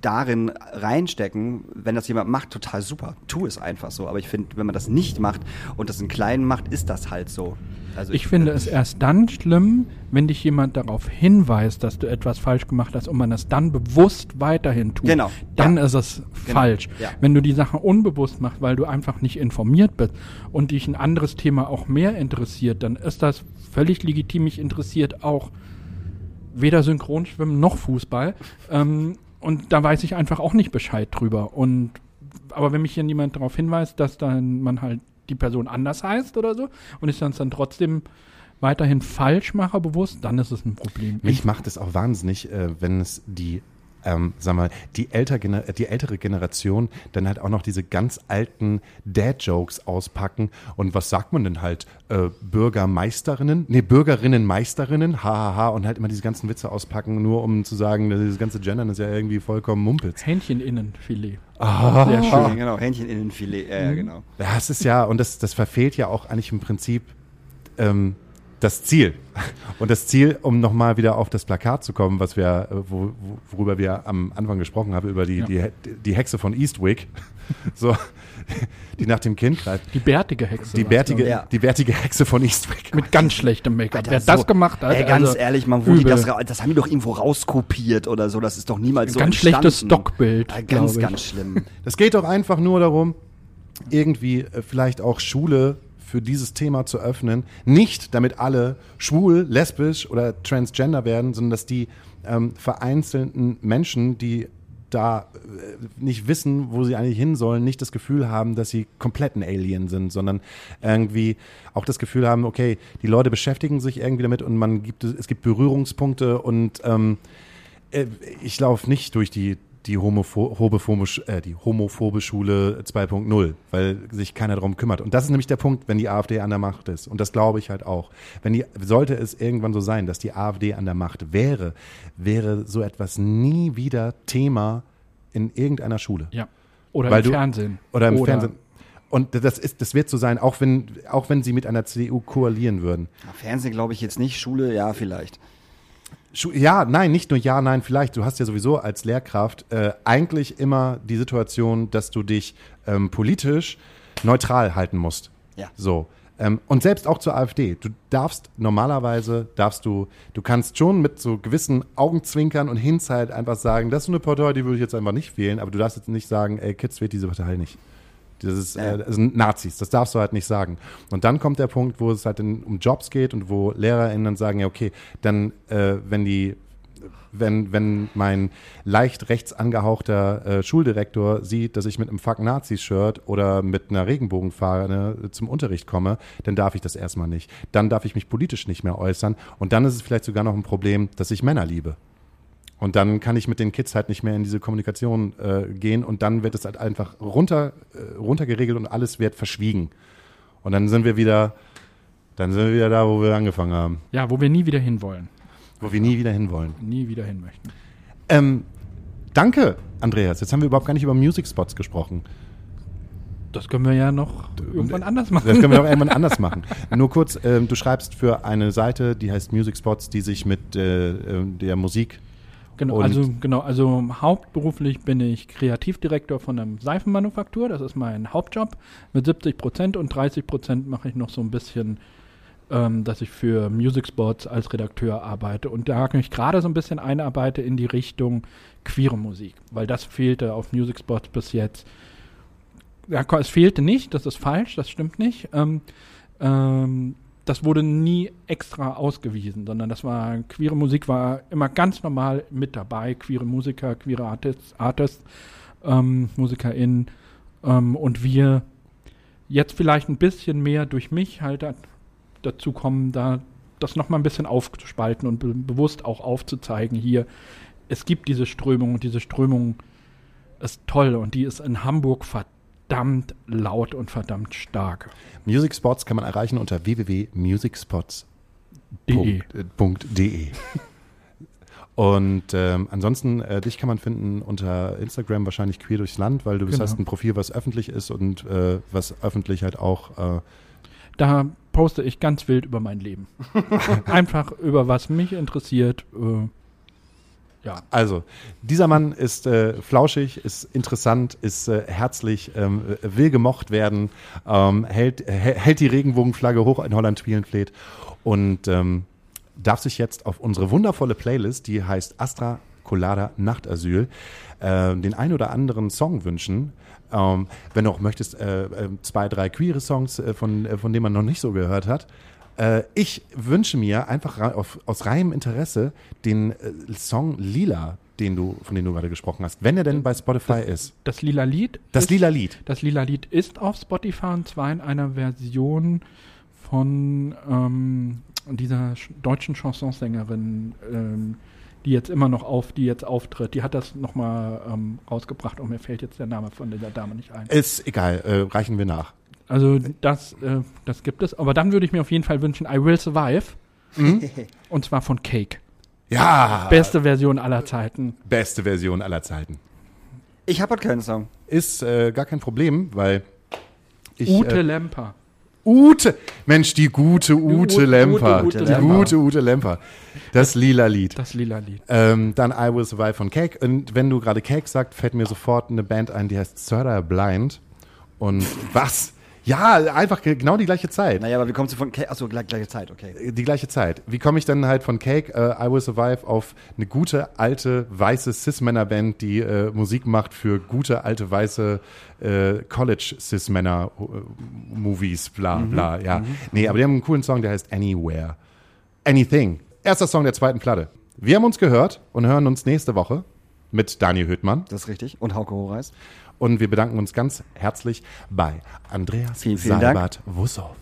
darin reinstecken. Wenn das jemand macht, total super. Tu es einfach so. Aber ich finde, wenn man das nicht macht und das in Kleinen macht, ist das halt so. Also Ich finde es erst dann schlimm, wenn dich jemand darauf hinweist, dass du etwas falsch gemacht hast und man das dann bewusst weiterhin tut. Genau, Dann ja. ist es Genau, falsch. ja. Wenn du die Sache unbewusst machst, weil du einfach nicht informiert bist und dich ein anderes Thema auch mehr interessiert, dann ist das völlig legitim. Mich interessiert auch weder Synchronschwimmen noch Fußball. Ähm, und da weiß ich einfach auch nicht Bescheid drüber. Und aber wenn mich hier jemand darauf hinweist, dass dann man halt die Person anders heißt oder so und ich das dann trotzdem weiterhin falsch mache bewusst, dann ist es ein Problem. Mich macht es auch wahnsinnig, äh, wenn es die, ähm, sag mal, die, älter, gener- die ältere Generation dann halt auch noch diese ganz alten Dad-Jokes auspacken. Und was sagt man denn halt? Äh, Bürgermeisterinnen? Nee, Bürgerinnen-Meisterinnen, hahaha, und halt immer diese ganzen Witze auspacken, nur um zu sagen, dieses ganze Gendern ist ja irgendwie vollkommen Mumpitz. Hähncheninnenfilet. Ah. Sehr schön. Ja, genau, Hähncheninnenfilet, ja, ja, genau. Ja, es ist ja, und das, das verfehlt ja auch eigentlich im Prinzip ähm, das Ziel. Und das Ziel, um nochmal wieder auf das Plakat zu kommen, was wir, äh, wo, wo- worüber wir am Anfang gesprochen haben, über die, Ja. die, die Hexe von Eastwick, so, die nach dem Kind greift. Die bärtige Hexe. Die bärtige, Ja. die bärtige Hexe von Eastwick. Mit ganz schlechtem Make-up. Wer so- das gemacht hat, Ey, ganz also ehrlich, man, wo die das, das haben die doch irgendwo rauskopiert oder so. Das ist doch niemals so Ganz entstanden. schlechtes Stockbild, Ja, glaub ganz, ich. ganz schlimm. Es geht doch einfach nur darum, irgendwie äh, vielleicht auch Schule für dieses Thema zu öffnen. Nicht, damit alle schwul, lesbisch oder transgender werden, sondern dass die ähm, vereinzelten Menschen, die da äh, nicht wissen, wo sie eigentlich hin sollen, nicht das Gefühl haben, dass sie komplett ein Alien sind, sondern irgendwie auch das Gefühl haben, okay, die Leute beschäftigen sich irgendwie damit und man gibt es gibt Berührungspunkte und ähm, äh, ich laufe nicht durch die die, homopho homophobe, äh, die homophobe Schule 2.0, weil sich keiner darum kümmert. Und das ist nämlich der Punkt, wenn die AfD an der Macht ist. Und das glaube ich halt auch. Wenn die, sollte es irgendwann so sein, dass die AfD an der Macht wäre, wäre so etwas nie wieder Thema in irgendeiner Schule. Ja. Oder Weil im du- Fernsehen. Oder im Fernsehen. Und das ist, das wird so sein, auch wenn, auch wenn sie mit einer CDU koalieren würden. Ja, Fernsehen glaube ich jetzt nicht, Schule, ja, vielleicht. Ja, nein, nicht nur ja, nein, vielleicht. Du hast ja sowieso als Lehrkraft äh, eigentlich immer die Situation, dass du dich ähm, politisch neutral halten musst. Ja. So. Ähm, und selbst auch zur AfD. Du darfst normalerweise, darfst du, du kannst schon mit so gewissen Augenzwinkern und Hinzeit einfach sagen, das ist eine Partei, die würde ich jetzt einfach nicht wählen, aber du darfst jetzt nicht sagen, ey, Kids wählt diese Partei nicht. Das, ist, äh, das sind Nazis, das darfst du halt nicht sagen. Und dann kommt der Punkt, wo es halt in, um Jobs geht und wo LehrerInnen dann sagen, ja, okay, dann, äh, wenn die wenn, wenn mein leicht rechts angehauchter äh, Schuldirektor sieht, dass ich mit einem Fuck Nazis-Shirt oder mit einer Regenbogenfahne zum Unterricht komme, dann darf ich das erstmal nicht. Dann darf ich mich politisch nicht mehr äußern. Und dann ist es vielleicht sogar noch ein Problem, dass ich Männer liebe. Und dann kann ich mit den Kids halt nicht mehr in diese Kommunikation äh, gehen und dann wird es halt einfach runter, äh, runtergeregelt und alles wird verschwiegen. Und dann sind wir wieder, dann sind wir wieder da, wo wir angefangen haben, Ja, wo wir nie wieder hinwollen. wo wir nie wieder hinwollen. Nie wieder hin möchten. Ähm, danke, Andreas. Jetzt haben wir überhaupt gar nicht über Music Spots gesprochen. Das können wir ja noch irgendwann anders machen. Das können wir doch irgendwann anders machen. Nur kurz, ähm, du schreibst für eine Seite, die heißt Music Spots, die sich mit äh, äh, der Musik Genau, Und- also genau, also hauptberuflich bin ich Kreativdirektor von einer Seifenmanufaktur. Das ist mein Hauptjob mit 70 Prozent und 30 Prozent mache ich noch so ein bisschen, ähm, dass ich für Music Spots als Redakteur arbeite und da mich gerade so ein bisschen einarbeite in die Richtung queere Musik, weil das fehlte auf Music Spots bis jetzt. Ja, es fehlte nicht, das ist falsch, das stimmt nicht. Ähm, ähm, das wurde nie extra ausgewiesen, sondern das war, queere Musik war immer ganz normal mit dabei, queere Musiker, queere Artists, Artists ähm, MusikerInnen ähm, und wir jetzt vielleicht ein bisschen mehr durch mich halt da, dazu kommen, da das nochmal ein bisschen aufzuspalten und be bewusst auch aufzuzeigen hier, es gibt diese Strömung und diese Strömung ist toll und die ist in Hamburg verdammt laut und verdammt stark. Music Spots kann man erreichen unter www.musicspots.de. De. Und ähm, ansonsten, äh, dich kann man finden unter Instagram wahrscheinlich queer durchs Land, weil du Genau. hast ein Profil, was öffentlich ist und äh, was öffentlich halt auch äh, Da poste ich ganz wild über mein Leben. Einfach über was mich interessiert. Äh, ja. Also, dieser Mann ist äh, flauschig, ist interessant, ist äh, herzlich, ähm, äh, will gemocht werden, ähm, hält, äh, hält die Regenbogenflagge hoch in Holland Spielenfleet und ähm, darf sich jetzt auf unsere wundervolle Playlist, die heißt Astra Colada Nachtasyl, äh, den ein oder anderen Song wünschen. Ähm, wenn du auch möchtest, äh, äh, zwei, drei queere Songs, von, von denen man noch nicht so gehört hat. Äh, ich wünsche mir einfach auf, aus reinem Interesse den äh, Song Lila, den du, von dem du gerade gesprochen hast, wenn er denn bei Spotify ist. Das lila Lied. Das ist, lila Lied. Das lila Lied ist auf Spotify und zwar in einer Version von ähm, dieser sch- deutschen Chansonsängerin, ähm, die jetzt immer noch auf, die jetzt auftritt. Die hat das nochmal ähm, rausgebracht und mir fällt jetzt der Name von dieser Dame nicht ein. Ist egal, äh, reichen wir nach. Also das, äh, das gibt es. Aber dann würde ich mir auf jeden Fall wünschen, I Will Survive. Und zwar von Cake. Ja, Beste Version aller Zeiten. beste Version aller Zeiten. Ich habe halt keinen Song. Ist äh, gar kein Problem, weil ich, Ute äh, Lemper. Ute, Mensch, die gute Ute Lemper, die gute Ute Lemper, das lila Lied. Das lila Lied. Ähm, dann I Will Survive von Cake. Und wenn du gerade Cake sagst, fällt mir sofort eine Band ein, die heißt Third Blind. Und was? Ja, einfach ge- genau die gleiche Zeit. Naja, aber wie kommst du von K Achso, gleich, gleiche Zeit, okay. Die gleiche Zeit. Wie komme ich dann halt von Cake, äh, I Will Survive auf eine gute, alte, weiße Cis-Männer-Band, die äh, Musik macht für gute, alte, weiße äh, College-Cis-Männer-Movies, bla bla, ja. Nee, aber die haben einen coolen Song, der heißt Anywhere. Anything. Erster Song der zweiten Platte. Wir haben uns gehört und hören uns nächste Woche mit Daniel Hüttmann. Das ist richtig. Und Hauke Horeis. Und wir bedanken uns ganz herzlich bei Andreas Vielen, vielen Dank. Seibert-Wussow.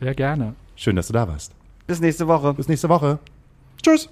Sehr gerne. Schön, dass du da warst. Bis nächste Woche. Bis nächste Woche. Tschüss.